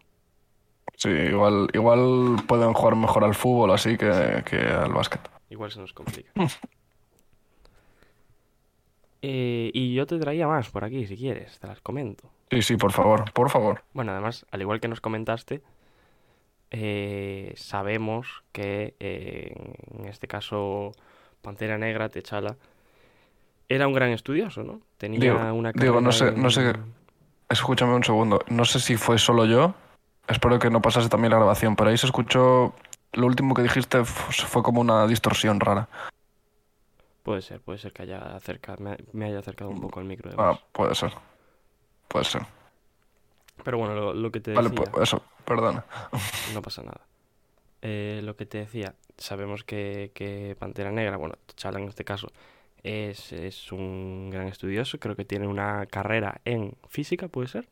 Sí, igual, igual pueden jugar mejor al fútbol así que, que al básquet. Igual se nos complica. Eh, y yo te traía más por aquí, si quieres, te las comento. Sí, sí, por favor, por favor. Bueno, además, al igual que nos comentaste, eh, sabemos que eh, en este caso Pantera Negra, Techala, era un gran estudioso, ¿no? Tenía Digo- una digo, no sé- no sé- Escúchame un segundo. No sé si fue solo yo. Espero que no pasase también la grabación, pero ahí se escuchó lo último que dijiste fue como una distorsión rara. Puede ser, puede ser que haya acerca, me, haya acercado un poco al micro. Ah, además. puede ser. Puede ser. Pero bueno, lo, lo que te Vale, decía, pues eso, perdona. no pasa nada. Eh, lo que te decía, sabemos que, que Pantera Negra, bueno, T'Challa en este caso, es, es un gran estudioso, creo que tiene una carrera en física, ¿puede ser?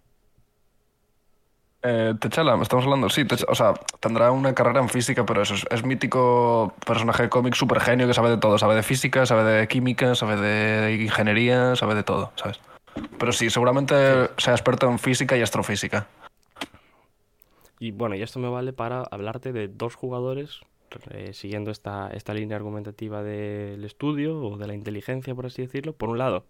Eh, T'Challa, estamos hablando, sí, o sea, tendrá una carrera en física, pero eso es, es mítico personaje de cómic super genio que sabe de todo, sabe de física, sabe de química, sabe de ingeniería, sabe de todo, ¿sabes? Pero sí, seguramente sea experto en física y astrofísica. Y bueno, y esto me vale para hablarte de dos jugadores, eh, siguiendo esta, esta línea argumentativa del estudio o de la inteligencia, por así decirlo. Por un lado,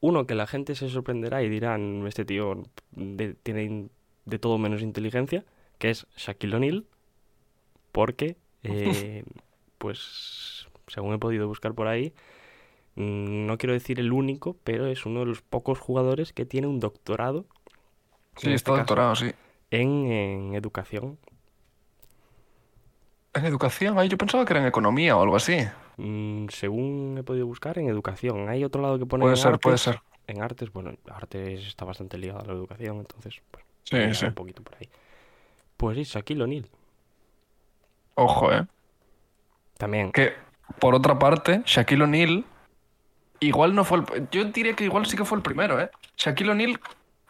uno que la gente se sorprenderá y dirán, este tío de- tiene de todo menos inteligencia, que es Shaquille O'Neal, porque, eh, pues, según he podido buscar por ahí, mm, no quiero decir el único, pero es uno de los pocos jugadores que tiene un doctorado Sí, En está este caso. doctorado, sí. en, en educación. En educación, ay, yo pensaba que era en economía o algo así. Mm, según he podido buscar, en educación. Hay otro lado que pone Puede en ser, puede artes. ser. En artes, bueno, artes está bastante ligado a la educación, entonces, pues, Sí, a sí. un poquito por ahí. Pues sí, Shaquille O'Neal. Ojo, ¿eh? También. Que, por otra parte, Shaquille O'Neal igual no fue el... Yo diría que igual sí que fue el primero, ¿eh? Shaquille O'Neal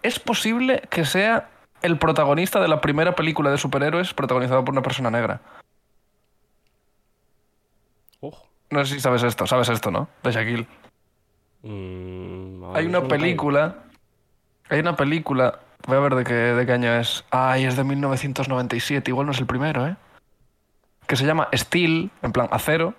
es posible que sea el protagonista de la primera película de superhéroes protagonizada por una persona negra. Ojo. No sé si sabes esto, sabes esto, ¿no? De Shaquille. Mm, Hay una película... Hay una película... Voy a ver de qué, de qué año es. Ay, es de 1997. Igual no es el primero, ¿eh? Que se llama Steel, en plan acero.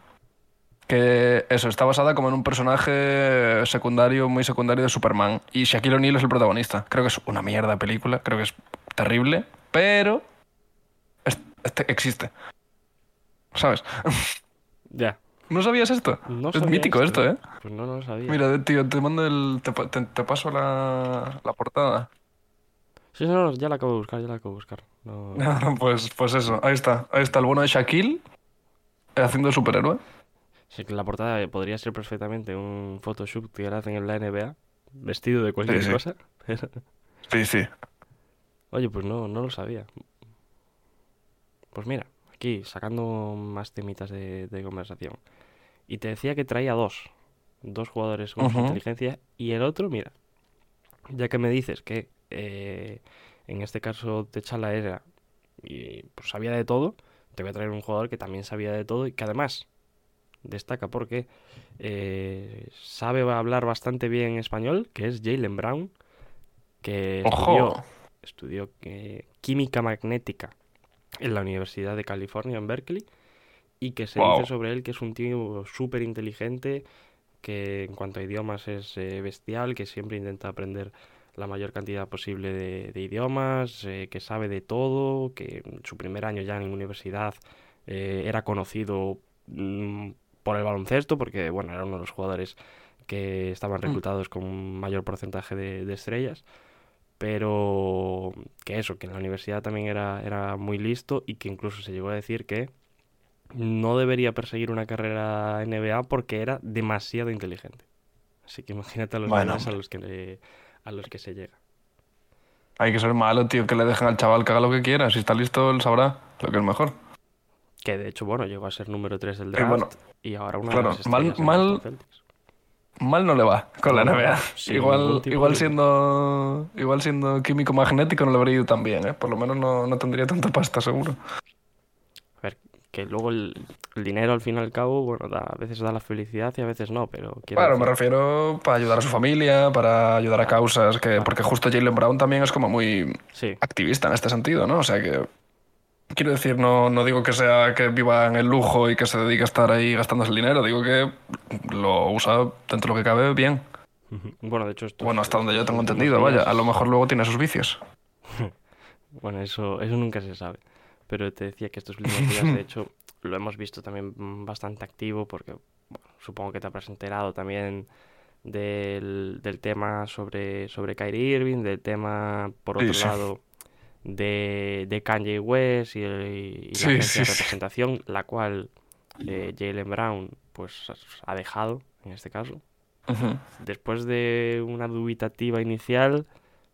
Que eso, está basada como en un personaje secundario, muy secundario de Superman. Y Shaquille O'Neal es el protagonista. Creo que es una mierda de película, creo que es terrible, pero es- este existe. ¿Sabes? Ya. ¿No sabías esto? No es sabía mítico esto, ¿eh? Pues no, no lo sabía. Mira, tío, te mando el. Te, te- te paso la, la portada. Sí, no, no, ya la acabo de buscar, ya la acabo de buscar. No- pues, pues eso, ahí está. Ahí está el bueno de Shaquille eh, haciendo superhéroe. Sí, que la portada podría ser perfectamente un Photoshop que hacen en la NBA, vestido de cualquier Sí, sí. cosa. Sí, sí. Oye, pues no, no lo sabía. Pues mira, aquí sacando más temitas de, de conversación. Y te decía que traía dos. Dos jugadores con su inteligencia. Y el otro, mira, ya que me dices que eh, en este caso Techala era y pues sabía de todo, te voy a traer un jugador que también sabía de todo y que además destaca porque eh, sabe hablar bastante bien español, que es Jalen Brown, que estudió eh, química magnética en la Universidad de California en Berkeley y que se Guau. dice sobre él que es un tío súper inteligente, que en cuanto a idiomas es eh, bestial, que siempre intenta aprender la mayor cantidad posible de, de idiomas, eh, que sabe de todo, que en su primer año ya en universidad eh, era conocido mm, por el baloncesto, porque bueno, era uno de los jugadores que estaban reclutados con un mayor porcentaje de, de estrellas, pero que eso, que en la universidad también era, era muy listo y que incluso se llegó a decir que no debería perseguir una carrera NBA porque era demasiado inteligente. Así que imagínate a los Bueno, a los que le- a los que se llega. Hay que ser malo, tío, que le dejen al chaval que haga lo que quiera. Si está listo, él sabrá lo que es mejor. Que de hecho, bueno, llegó a ser número 3 del Eh, draft bueno, y ahora una claro, de las mal- mal-. Mal no le va con la NBA. igual, igual de- siendo igual siendo químico magnético no le habría ido tan bien, ¿eh? Por lo menos no, no tendría tanta pasta, seguro. Que luego el, el dinero al fin y al cabo, bueno, da- a veces da la felicidad y a veces no, pero quiero Claro, me refiero para ayudar a su familia, para ayudar a causas, que porque justo Jalen Brown también es como muy Sí, activista en este sentido, ¿no? O sea que quiero decir, no, no digo que sea que viva en el lujo y que se dedique a estar ahí gastándose el dinero, digo que lo usa dentro de lo que cabe bien. bueno, de hecho esto Bueno, hasta donde yo tengo entendido, vaya, a lo mejor luego tiene sus vicios. Bueno, eso, eso nunca se sabe. Pero te decía que estos últimos días, de hecho, lo hemos visto también mm, bastante activo porque bueno, supongo que te habrás enterado también del, del tema sobre, sobre Kyrie Irving, del tema, por otro sí. lado, de, de Kanye West y, y la agencia de representación, la cual eh, Jalen Brown pues ha dejado en este caso. Después de una dubitativa inicial,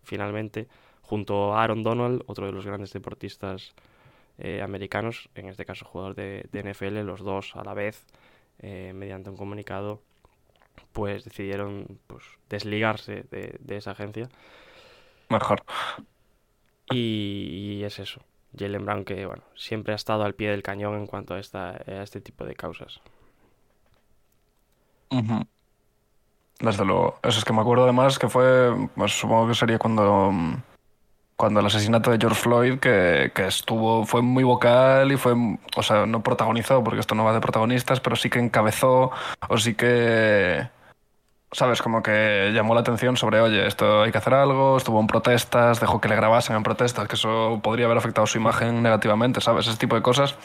finalmente, junto a Aaron Donald, otro de los grandes deportistas eh, americanos, en este caso jugador de, de NFL, los dos a la vez, eh, mediante un comunicado, pues decidieron pues, desligarse de, de esa agencia. Mejor. Y, y es eso. Jalen Brown que bueno, siempre ha estado al pie del cañón en cuanto a, esta, a este tipo de causas. Desde luego. Eso es que me acuerdo además que fue, pues supongo que sería cuando, mm, cuando el asesinato de George Floyd, que, que estuvo, fue muy vocal y fue, o sea, no protagonizó, porque esto no va de protagonistas, pero sí que encabezó o sí que, sabes, como que llamó la atención sobre, oye, esto hay que hacer algo, estuvo en protestas, dejó que le grabasen en protestas, que eso podría haber afectado su imagen negativamente, ¿sabes? Ese tipo de cosas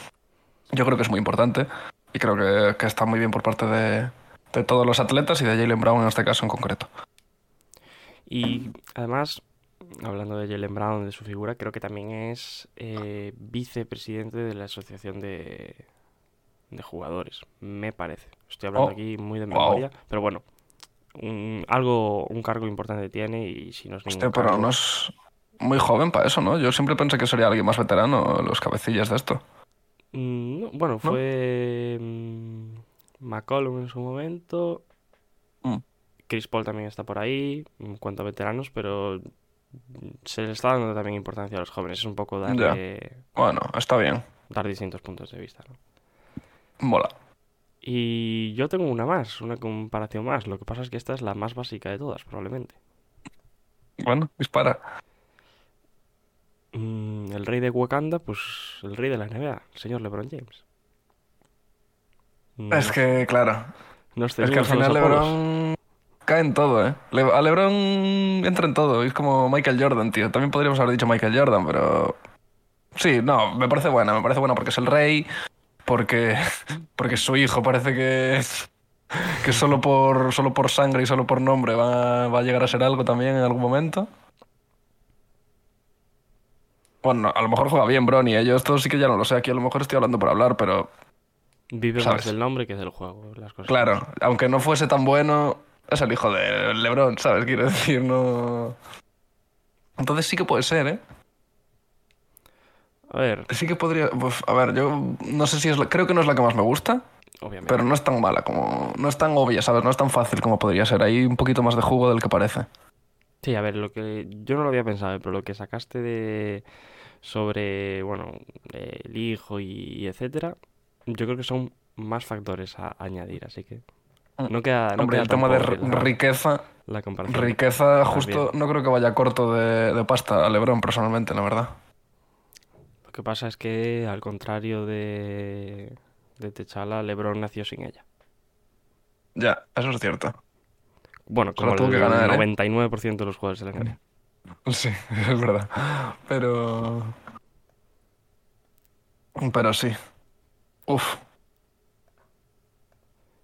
yo creo que es muy importante y creo que, que está muy bien por parte de, de todos los atletas y de Jalen Brown en este caso en concreto. Y además, hablando de Jalen Brown, de su figura, creo que también es eh, vicepresidente de la Asociación de, de Jugadores, me parece. Estoy hablando Oh, aquí muy de wow. memoria, pero bueno, un, algo, un cargo importante tiene y si no es Hostia, pero cargo- no es muy joven para eso, ¿no? Yo siempre pensé que sería alguien más veterano, los cabecillas de esto. Mm, no, bueno, fue mm, McCollum en su momento. Mm. Chris Paul también está por ahí, en cuanto a veteranos, pero se le está dando también importancia a los jóvenes. Es un poco darle, Bueno, está bien, dar distintos puntos de vista, ¿no? mola. Y yo tengo una más, una comparación más. Lo que pasa es que esta es la más básica de todas, probablemente. Bueno, dispara. Mm, el rey de Wakanda, pues el rey de la NBA, el señor LeBron James. No, Es que, claro, nos es que al final. LeBron cae en todo, ¿eh? Le- a LeBron entra en todo, es como Michael Jordan, tío. También podríamos haber dicho Michael Jordan, pero... Sí, no, me parece buena, me parece buena porque es el rey, porque, porque su hijo parece que, que solo, por, solo por sangre y solo por nombre va, va a llegar a ser algo también en algún momento. Bueno, a lo mejor juega bien Bronny, ¿eh? yo esto sí que ya no lo sé, aquí a lo mejor estoy hablando por hablar, pero Vive más ¿sabes? del nombre que del juego, las cosas. Claro, aunque no fuese tan bueno, es el hijo de LeBron, ¿sabes? Quiero decir, no. Entonces sí que puede ser, ¿eh? A ver, Sí que podría. pues, a ver, yo no sé si es. la- Creo que no es la que más me gusta, obviamente. pero no es tan mala como. No es tan obvia, ¿sabes? No es tan fácil como podría ser. Hay un poquito más de jugo del que parece. Sí, a ver, lo que yo no lo había pensado, pero lo que sacaste de sobre, bueno, eh, el hijo y etcétera, yo creo que son más factores a añadir, así que no queda, no Hombre, queda el tema de la, riqueza. la comparación. Riqueza, justo. No creo que vaya corto de, de pasta a LeBron, personalmente, la verdad. Lo que pasa es que, al contrario de, de T'Challa, LeBron nació sin ella. Ya, eso es cierto. Bueno, como el ganar, ¿eh? 99% de los jugadores de la NBA. Sí, es verdad. Pero. Pero sí. Uf.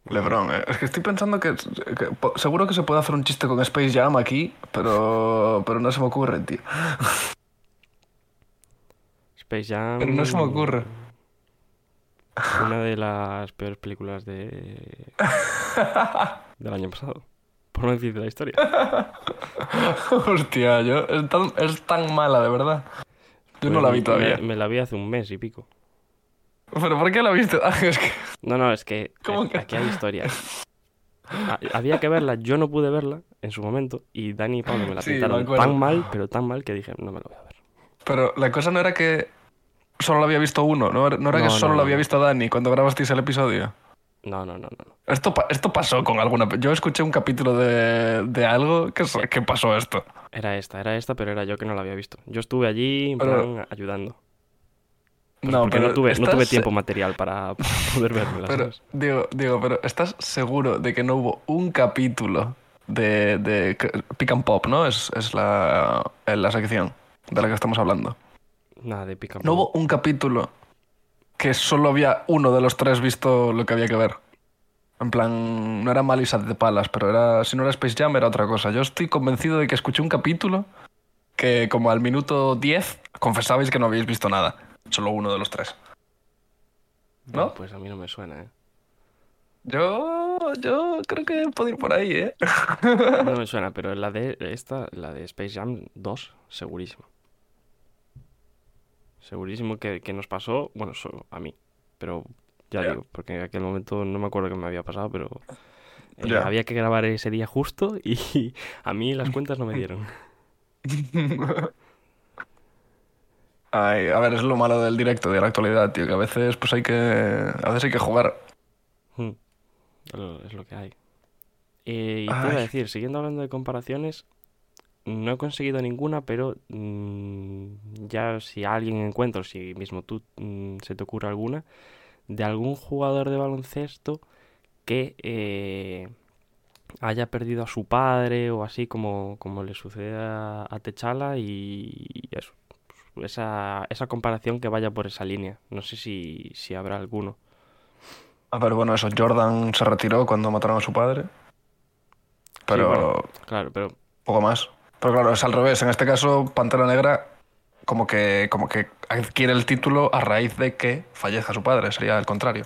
Lebron, eh. es que estoy pensando que, seguro que se puede hacer un chiste con Space Jam aquí, pero, pero no se me ocurre, tío. Space Jam. Pero no se me ocurre. Una de las peores películas de del año pasado. Por no decir de la historia. Hostia, yo, es, tan, es tan mala, de verdad. Yo no la vi Me- todavía. Me, la vi hace un mes y pico. ¿Pero por qué la viste? Ah, es que... No, no, es que ¿Cómo a- que? aquí hay historia. Ha- Había que verla, yo no pude verla en su momento y Dani y Pablo me la Sí, pintaron tan mal, pero tan mal que dije, no me lo voy a ver. Pero la cosa no era que solo la había visto uno, no era, no era No, que solo no, la había visto Dani cuando grabasteis el episodio. No, no, no, no. Esto, esto pasó con alguna... Yo escuché un capítulo de, de algo que, Sí. que pasó esto. Era esta, era esta, pero era yo que no la había visto. Yo estuve allí Pero- plan ayudando. Pues no, porque pero no tuve, no tuve tiempo material para poder verla. Pero, digo, digo, pero ¿estás seguro de que no hubo un capítulo de, de Pick and Pop, ¿no? Es, es la, la sección de la que estamos hablando. Nada de pica No hubo un capítulo que solo había uno de los tres visto lo que había que ver. En plan, no era Malisat de Palas, pero era, si no era Space Jam era otra cosa. Yo estoy convencido de que escuché un capítulo que como al minuto 10 confesabais que no habéis visto nada. Solo uno de los tres. ¿No? Pues a mí no me suena, ¿eh? Yo, yo creo que puedo ir por ahí, ¿eh? No me suena, pero la de esta, la de Space Jam 2, segurísimo. Segurísimo que, que nos pasó, bueno, solo a mí, pero ya digo, porque en aquel momento no me acuerdo qué me había pasado, pero eh, había que grabar ese día justo y a mí las cuentas no me dieron. Ay, a ver, es lo malo del directo, de la actualidad, tío, que a veces pues hay que, a veces hay que jugar. Hmm. Es lo que hay. Eh, y te iba a decir, siguiendo hablando de comparaciones, no he conseguido ninguna, pero mm, ya si alguien encuentra, si mismo tú mm, se te ocurre alguna, de algún jugador de baloncesto que eh, haya perdido a su padre o así como, como le sucede a, a Techala y eso. Esa, esa comparación que vaya por esa línea. No sé si, si habrá alguno. A ver, bueno, eso, Jordan se retiró cuando mataron a su padre. Pero bueno. Claro, pero poco más. Pero claro, es al revés. En este caso, Pantera Negra como que, como que adquiere el título a raíz de que fallezca su padre. Sería el contrario.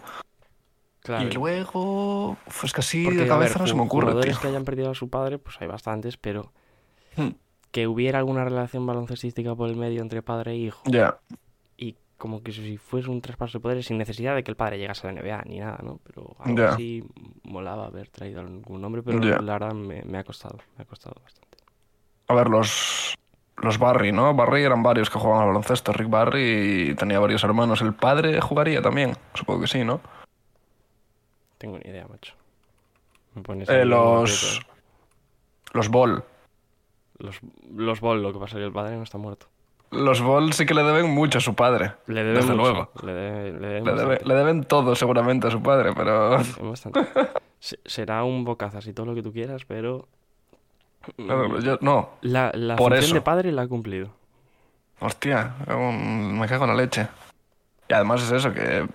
claro. Y luego, pues que así Porque, de ver, cabeza no se me ocurre, jugadores tío. que hayan perdido a su padre, pues hay bastantes, pero Hmm. Que hubiera alguna relación baloncestística por el medio entre padre e hijo Ya, y como que si fuese un traspaso de poderes sin necesidad de que el padre llegase a la NBA ni nada, ¿no? Pero Ya. así molaba haber traído algún nombre, pero la verdad me, me ha costado, me ha costado bastante. a ver, los, los Barry, ¿no? Barry eran varios que jugaban al baloncesto. Rick Barry tenía varios hermanos. El padre jugaría también, supongo que sí, ¿no? Tengo ni idea, macho. Me pones Eh, los, los Ball. Los los Ball, lo que pasa es que el padre no está muerto. Los Ball sí que le deben mucho a su padre. Le debe Desde mucho, luego. Le debe, le debe Le, debe- bastante. le deben todo seguramente a su padre, pero... Será un bocazas y todo lo que tú quieras, pero. Claro, yo- no, La, la Por función eso. de padre la ha cumplido. hostia, me cago en la leche. Y además es eso, que...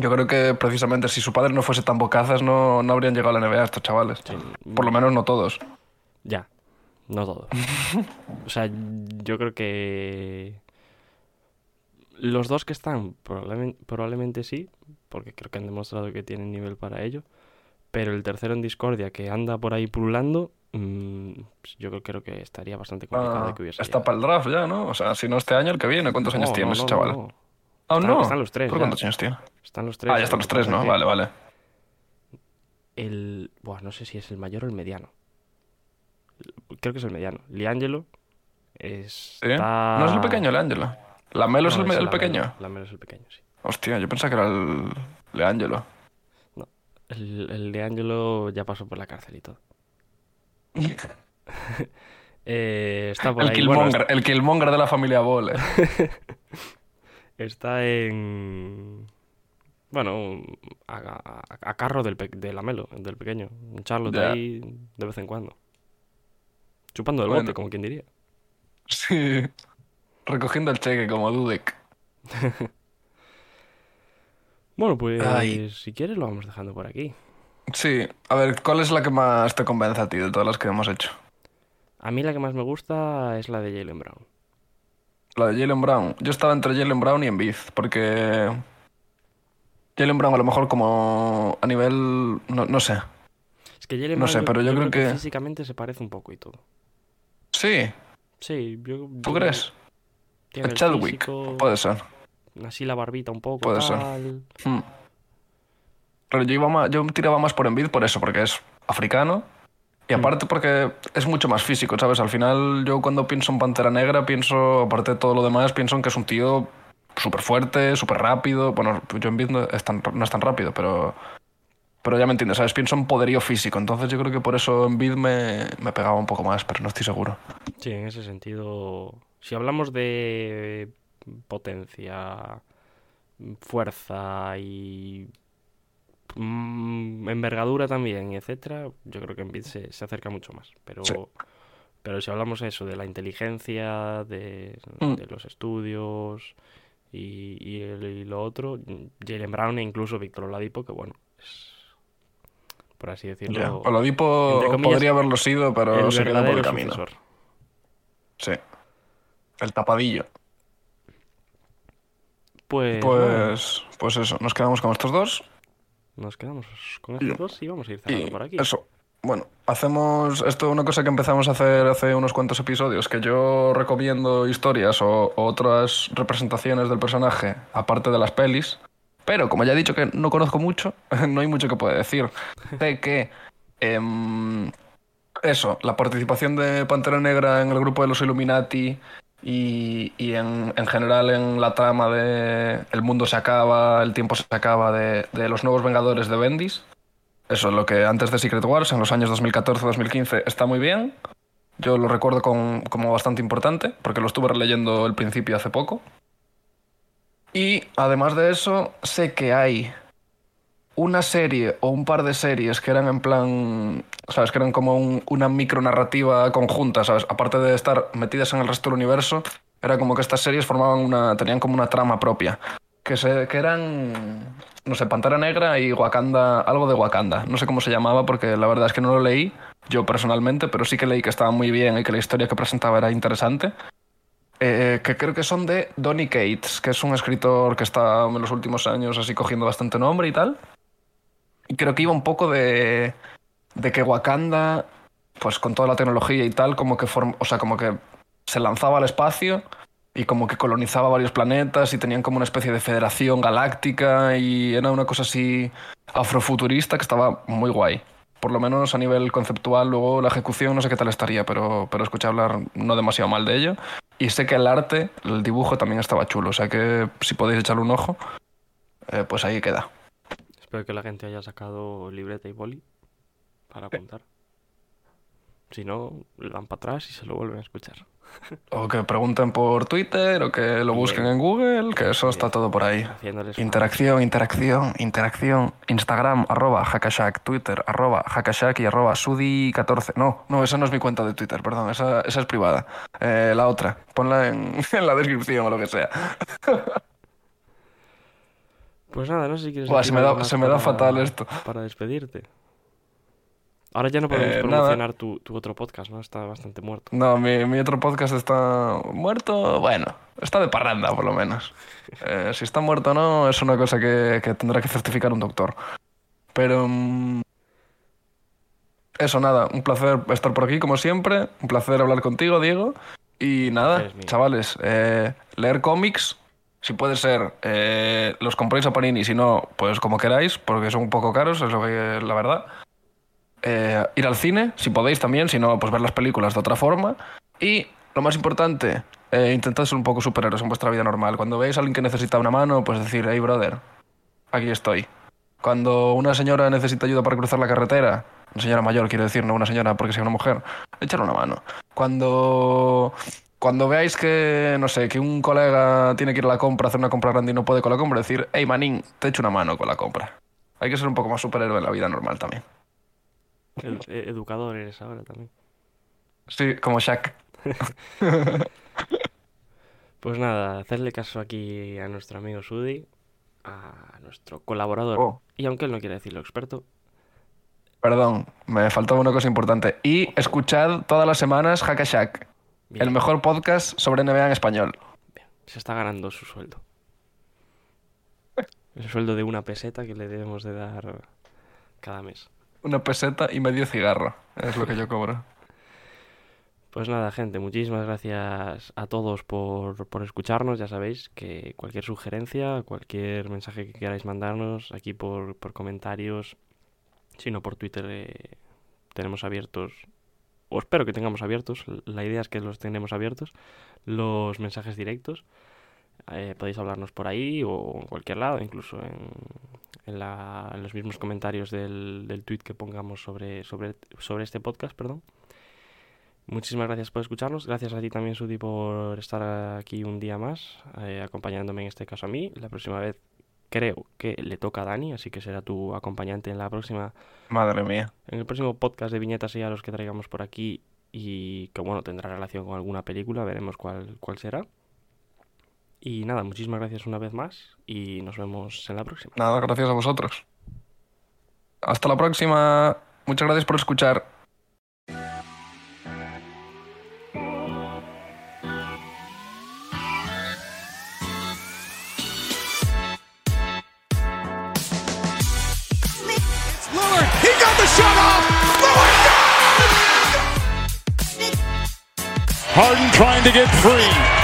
Yo creo que precisamente si su padre no fuese tan bocazas no, no habrían llegado a la NBA estos chavales. Sí, Por lo menos no todos. Ya, no todo. o sea, yo creo que. Los dos que están, probablemente, probablemente sí, porque creo que han demostrado que tienen nivel para ello. Pero el tercero en discordia, que anda por ahí pululando, mm, pues yo creo, creo que estaría bastante complicado Ah, de que hubiese. está para el draft ya, ¿no? O sea, si no este año, el que viene. ¿Cuántos años No, tiene no, ese chaval? no, no. ¿Aún Están- no? están los tres ¿Por ya. cuántos años tiene? Están los tres. Ah, ya están lo los tres, ¿no? Vale, vale. El. Buah, no sé si es el mayor o el mediano. Creo que es el mediano. Liangelo es. ¿Sí? No es el pequeño, el Ángelo. ¿La Melo es el, me- el pequeño? La Melo es el pequeño, sí. Hostia, yo pensaba que era el Leángelo. El, el de Angelo ya pasó por la cárcel y todo. Eh, está por El ahí. bueno, Killmonger, el Killmonger de la familia Ball. eh. está en. Bueno, a, a- a carro del pe- de la Melo, del pequeño. Un Charlotte Ya. ahí de vez en cuando. Chupando del Bueno. bote, como quien diría. Sí. Recogiendo el cheque como Dudek. Bueno, pues Ay. si quieres lo vamos dejando por aquí. Sí. A ver, ¿cuál es la que más te convence a ti de todas las que hemos hecho? A mí la que más me gusta es la de Jalen Brown. La de Jalen Brown. Yo estaba entre Jalen Brown y Embiid, porque... Jalen Brown a lo mejor como a nivel... No, no sé. Es que Jalen No Brown sé, pero yo creo que- físicamente se parece un poco y todo. Sí, Sí, yo... ¿tú yo- crees? Tiene El Chadwick. físico, Puede ser. así la barbita un poco, Puede ser. Hmm. Claro, yo, iba más, yo tiraba más por Embiid por eso, porque es africano. Y aparte porque es mucho más físico, ¿sabes? Al final yo cuando pienso en Pantera Negra pienso, aparte de todo lo demás, pienso en que es un tío súper fuerte, súper rápido. Bueno, yo Embiid no es tan, no es tan rápido, pero... Pero ya me entiendes, ¿sabes? Pienso en poderío físico. Entonces yo creo que por eso Embiid me, me pegaba un poco más, pero no estoy seguro. Sí, en ese sentido, si hablamos de potencia, fuerza y mm, envergadura también, etcétera, yo creo que Embiid se, se acerca mucho más. Pero, Sí. pero si hablamos eso de la inteligencia, de, Mm. de los estudios y, y, el- y lo otro, Jalen Brown e incluso Víctor Oladipo, que bueno, es, por así Ya. decirlo, Oladipo entre comillas, podría haberlo sido, pero el se quedó por el camino. sucesor. Sí. El tapadillo. Pues, bueno, Pues, pues eso, nos quedamos con estos dos. nos quedamos con estos dos y vamos a ir cerrando por aquí. eso. Bueno, hacemos esto una cosa que empezamos a hacer hace unos cuantos episodios, que yo recomiendo historias o, o otras representaciones del personaje, aparte de las pelis. Pero como ya he dicho que no conozco mucho, no hay mucho que pueda decir. Sé que em, eso, la participación de Pantera Negra en el grupo de los Illuminati y, y en, en general en la trama de El mundo se acaba, el tiempo se acaba de, de los nuevos Vengadores de Bendis. Eso, lo que antes de Secret Wars, en los años 2014-2015, está muy bien. Yo lo recuerdo con- como bastante importante, porque lo estuve releyendo el principio hace poco. Y además de eso, sé que hay una serie o un par de series que eran en plan, ¿sabes? Que eran como un- una micronarrativa conjunta, ¿sabes? Aparte de estar metidas en el resto del universo, era como que estas series formaban una, tenían como una trama propia. Que, se, que eran, no sé, Pantera Negra y Wakanda, algo de Wakanda. No sé cómo se llamaba porque la verdad es que no lo leí yo personalmente, pero sí que leí que estaba muy bien y que la historia que presentaba era interesante. Eh, que creo que son de Donny Cates, que es un escritor que está en los últimos años así cogiendo bastante nombre y tal. Y creo que iba un poco de, de que Wakanda, pues con toda la tecnología y tal, como que, form- o sea, como que se lanzaba al espacio y como que colonizaba varios planetas y tenían como una especie de federación galáctica y era una cosa así afrofuturista que estaba muy guay. Por lo menos a nivel conceptual, luego la ejecución no sé qué tal estaría, pero, pero escuché hablar no demasiado mal de ello. Y sé que el arte, el dibujo también estaba chulo, o sea que si podéis echarle un ojo, eh, pues ahí queda. Espero que la gente haya sacado libreta y boli para apuntar. Si no, le dan para atrás y se lo vuelven a escuchar. O que pregunten por Twitter o que lo busquen en Google, que eso está todo por ahí. Interacción, interacción, interacción. Instagram, arroba hackashack. Twitter, arroba hackashack y arroba sudi14. No, no, esa no es mi cuenta de Twitter, perdón, esa, esa es privada. Eh, la otra, ponla en, en la descripción o lo que sea. Pues nada, no sé si quieres Buah, se me da- se me fatal esto. Para despedirte. Ahora ya no podemos Eh, promocionar tu, tu otro podcast, ¿no? Está bastante muerto. No, mi, mi otro podcast está muerto, bueno, está de parranda por lo menos. Eh, si está muerto o no es una cosa que, que tendrá que certificar un doctor. Pero... mm, Eso, nada, un placer estar por aquí como siempre, un placer hablar contigo, Diego. Y nada, es chavales, eh, leer cómics, si puede ser, eh, los compréis a Panini, si no, pues como queráis, porque son un poco caros, es lo que la verdad. Eh, ir al cine, si podéis también, si no, pues ver las películas de otra forma. Y lo más importante, eh, intentad ser un poco superhéroes en vuestra vida normal. Cuando veáis a alguien que necesita una mano, pues decir, hey brother, aquí estoy. Cuando una señora necesita ayuda para cruzar la carretera, una señora mayor quiero decir, no una señora porque sea una mujer, echarle una mano. Cuando, cuando veáis que, no sé, que un colega tiene que ir a la compra, hacer una compra grande y no puede con la compra, decir, hey manín, te echo una mano con la compra. Hay que ser un poco más superhéroe en la vida normal también. Ed- e- educador eres ahora también. Sí, como Shaq. Pues nada, hacerle caso aquí a nuestro amigo Sudi, a nuestro colaborador. Oh. Y aunque él no quiera decirlo experto, Perdón, me faltaba una cosa importante. Y escuchad todas las semanas bien, el mejor podcast sobre NBA en español. bien, se está ganando su sueldo. El sueldo de una peseta que le debemos de dar cada mes. Una peseta y medio cigarro, es lo que yo cobro. Pues nada, gente, muchísimas gracias a todos por, por escucharnos. Ya sabéis que cualquier sugerencia, cualquier mensaje que queráis mandarnos aquí por, por comentarios, si no por Twitter, eh, tenemos abiertos, o espero que tengamos abiertos, la idea es que los tenemos abiertos, los mensajes directos. Eh, podéis hablarnos por ahí o en cualquier lado, incluso en, en, la- en los mismos comentarios del, del tweet que pongamos sobre, sobre, sobre este podcast, perdón. Muchísimas gracias por escucharnos. Gracias a ti también, Sudi, por estar aquí un día más, eh, acompañándome en este caso a mí. La próxima vez creo que le toca a Dani, así que será tu acompañante en la próxima, Madre mía. en el próximo podcast de viñetas y a los que traigamos por aquí y que bueno, tendrá relación con alguna película, veremos cuál, cuál será. Y nada, muchísimas gracias una vez más y nos vemos en la próxima. Nada, gracias a vosotros. Hasta la próxima. Muchas gracias por escuchar. Harden trying to get three.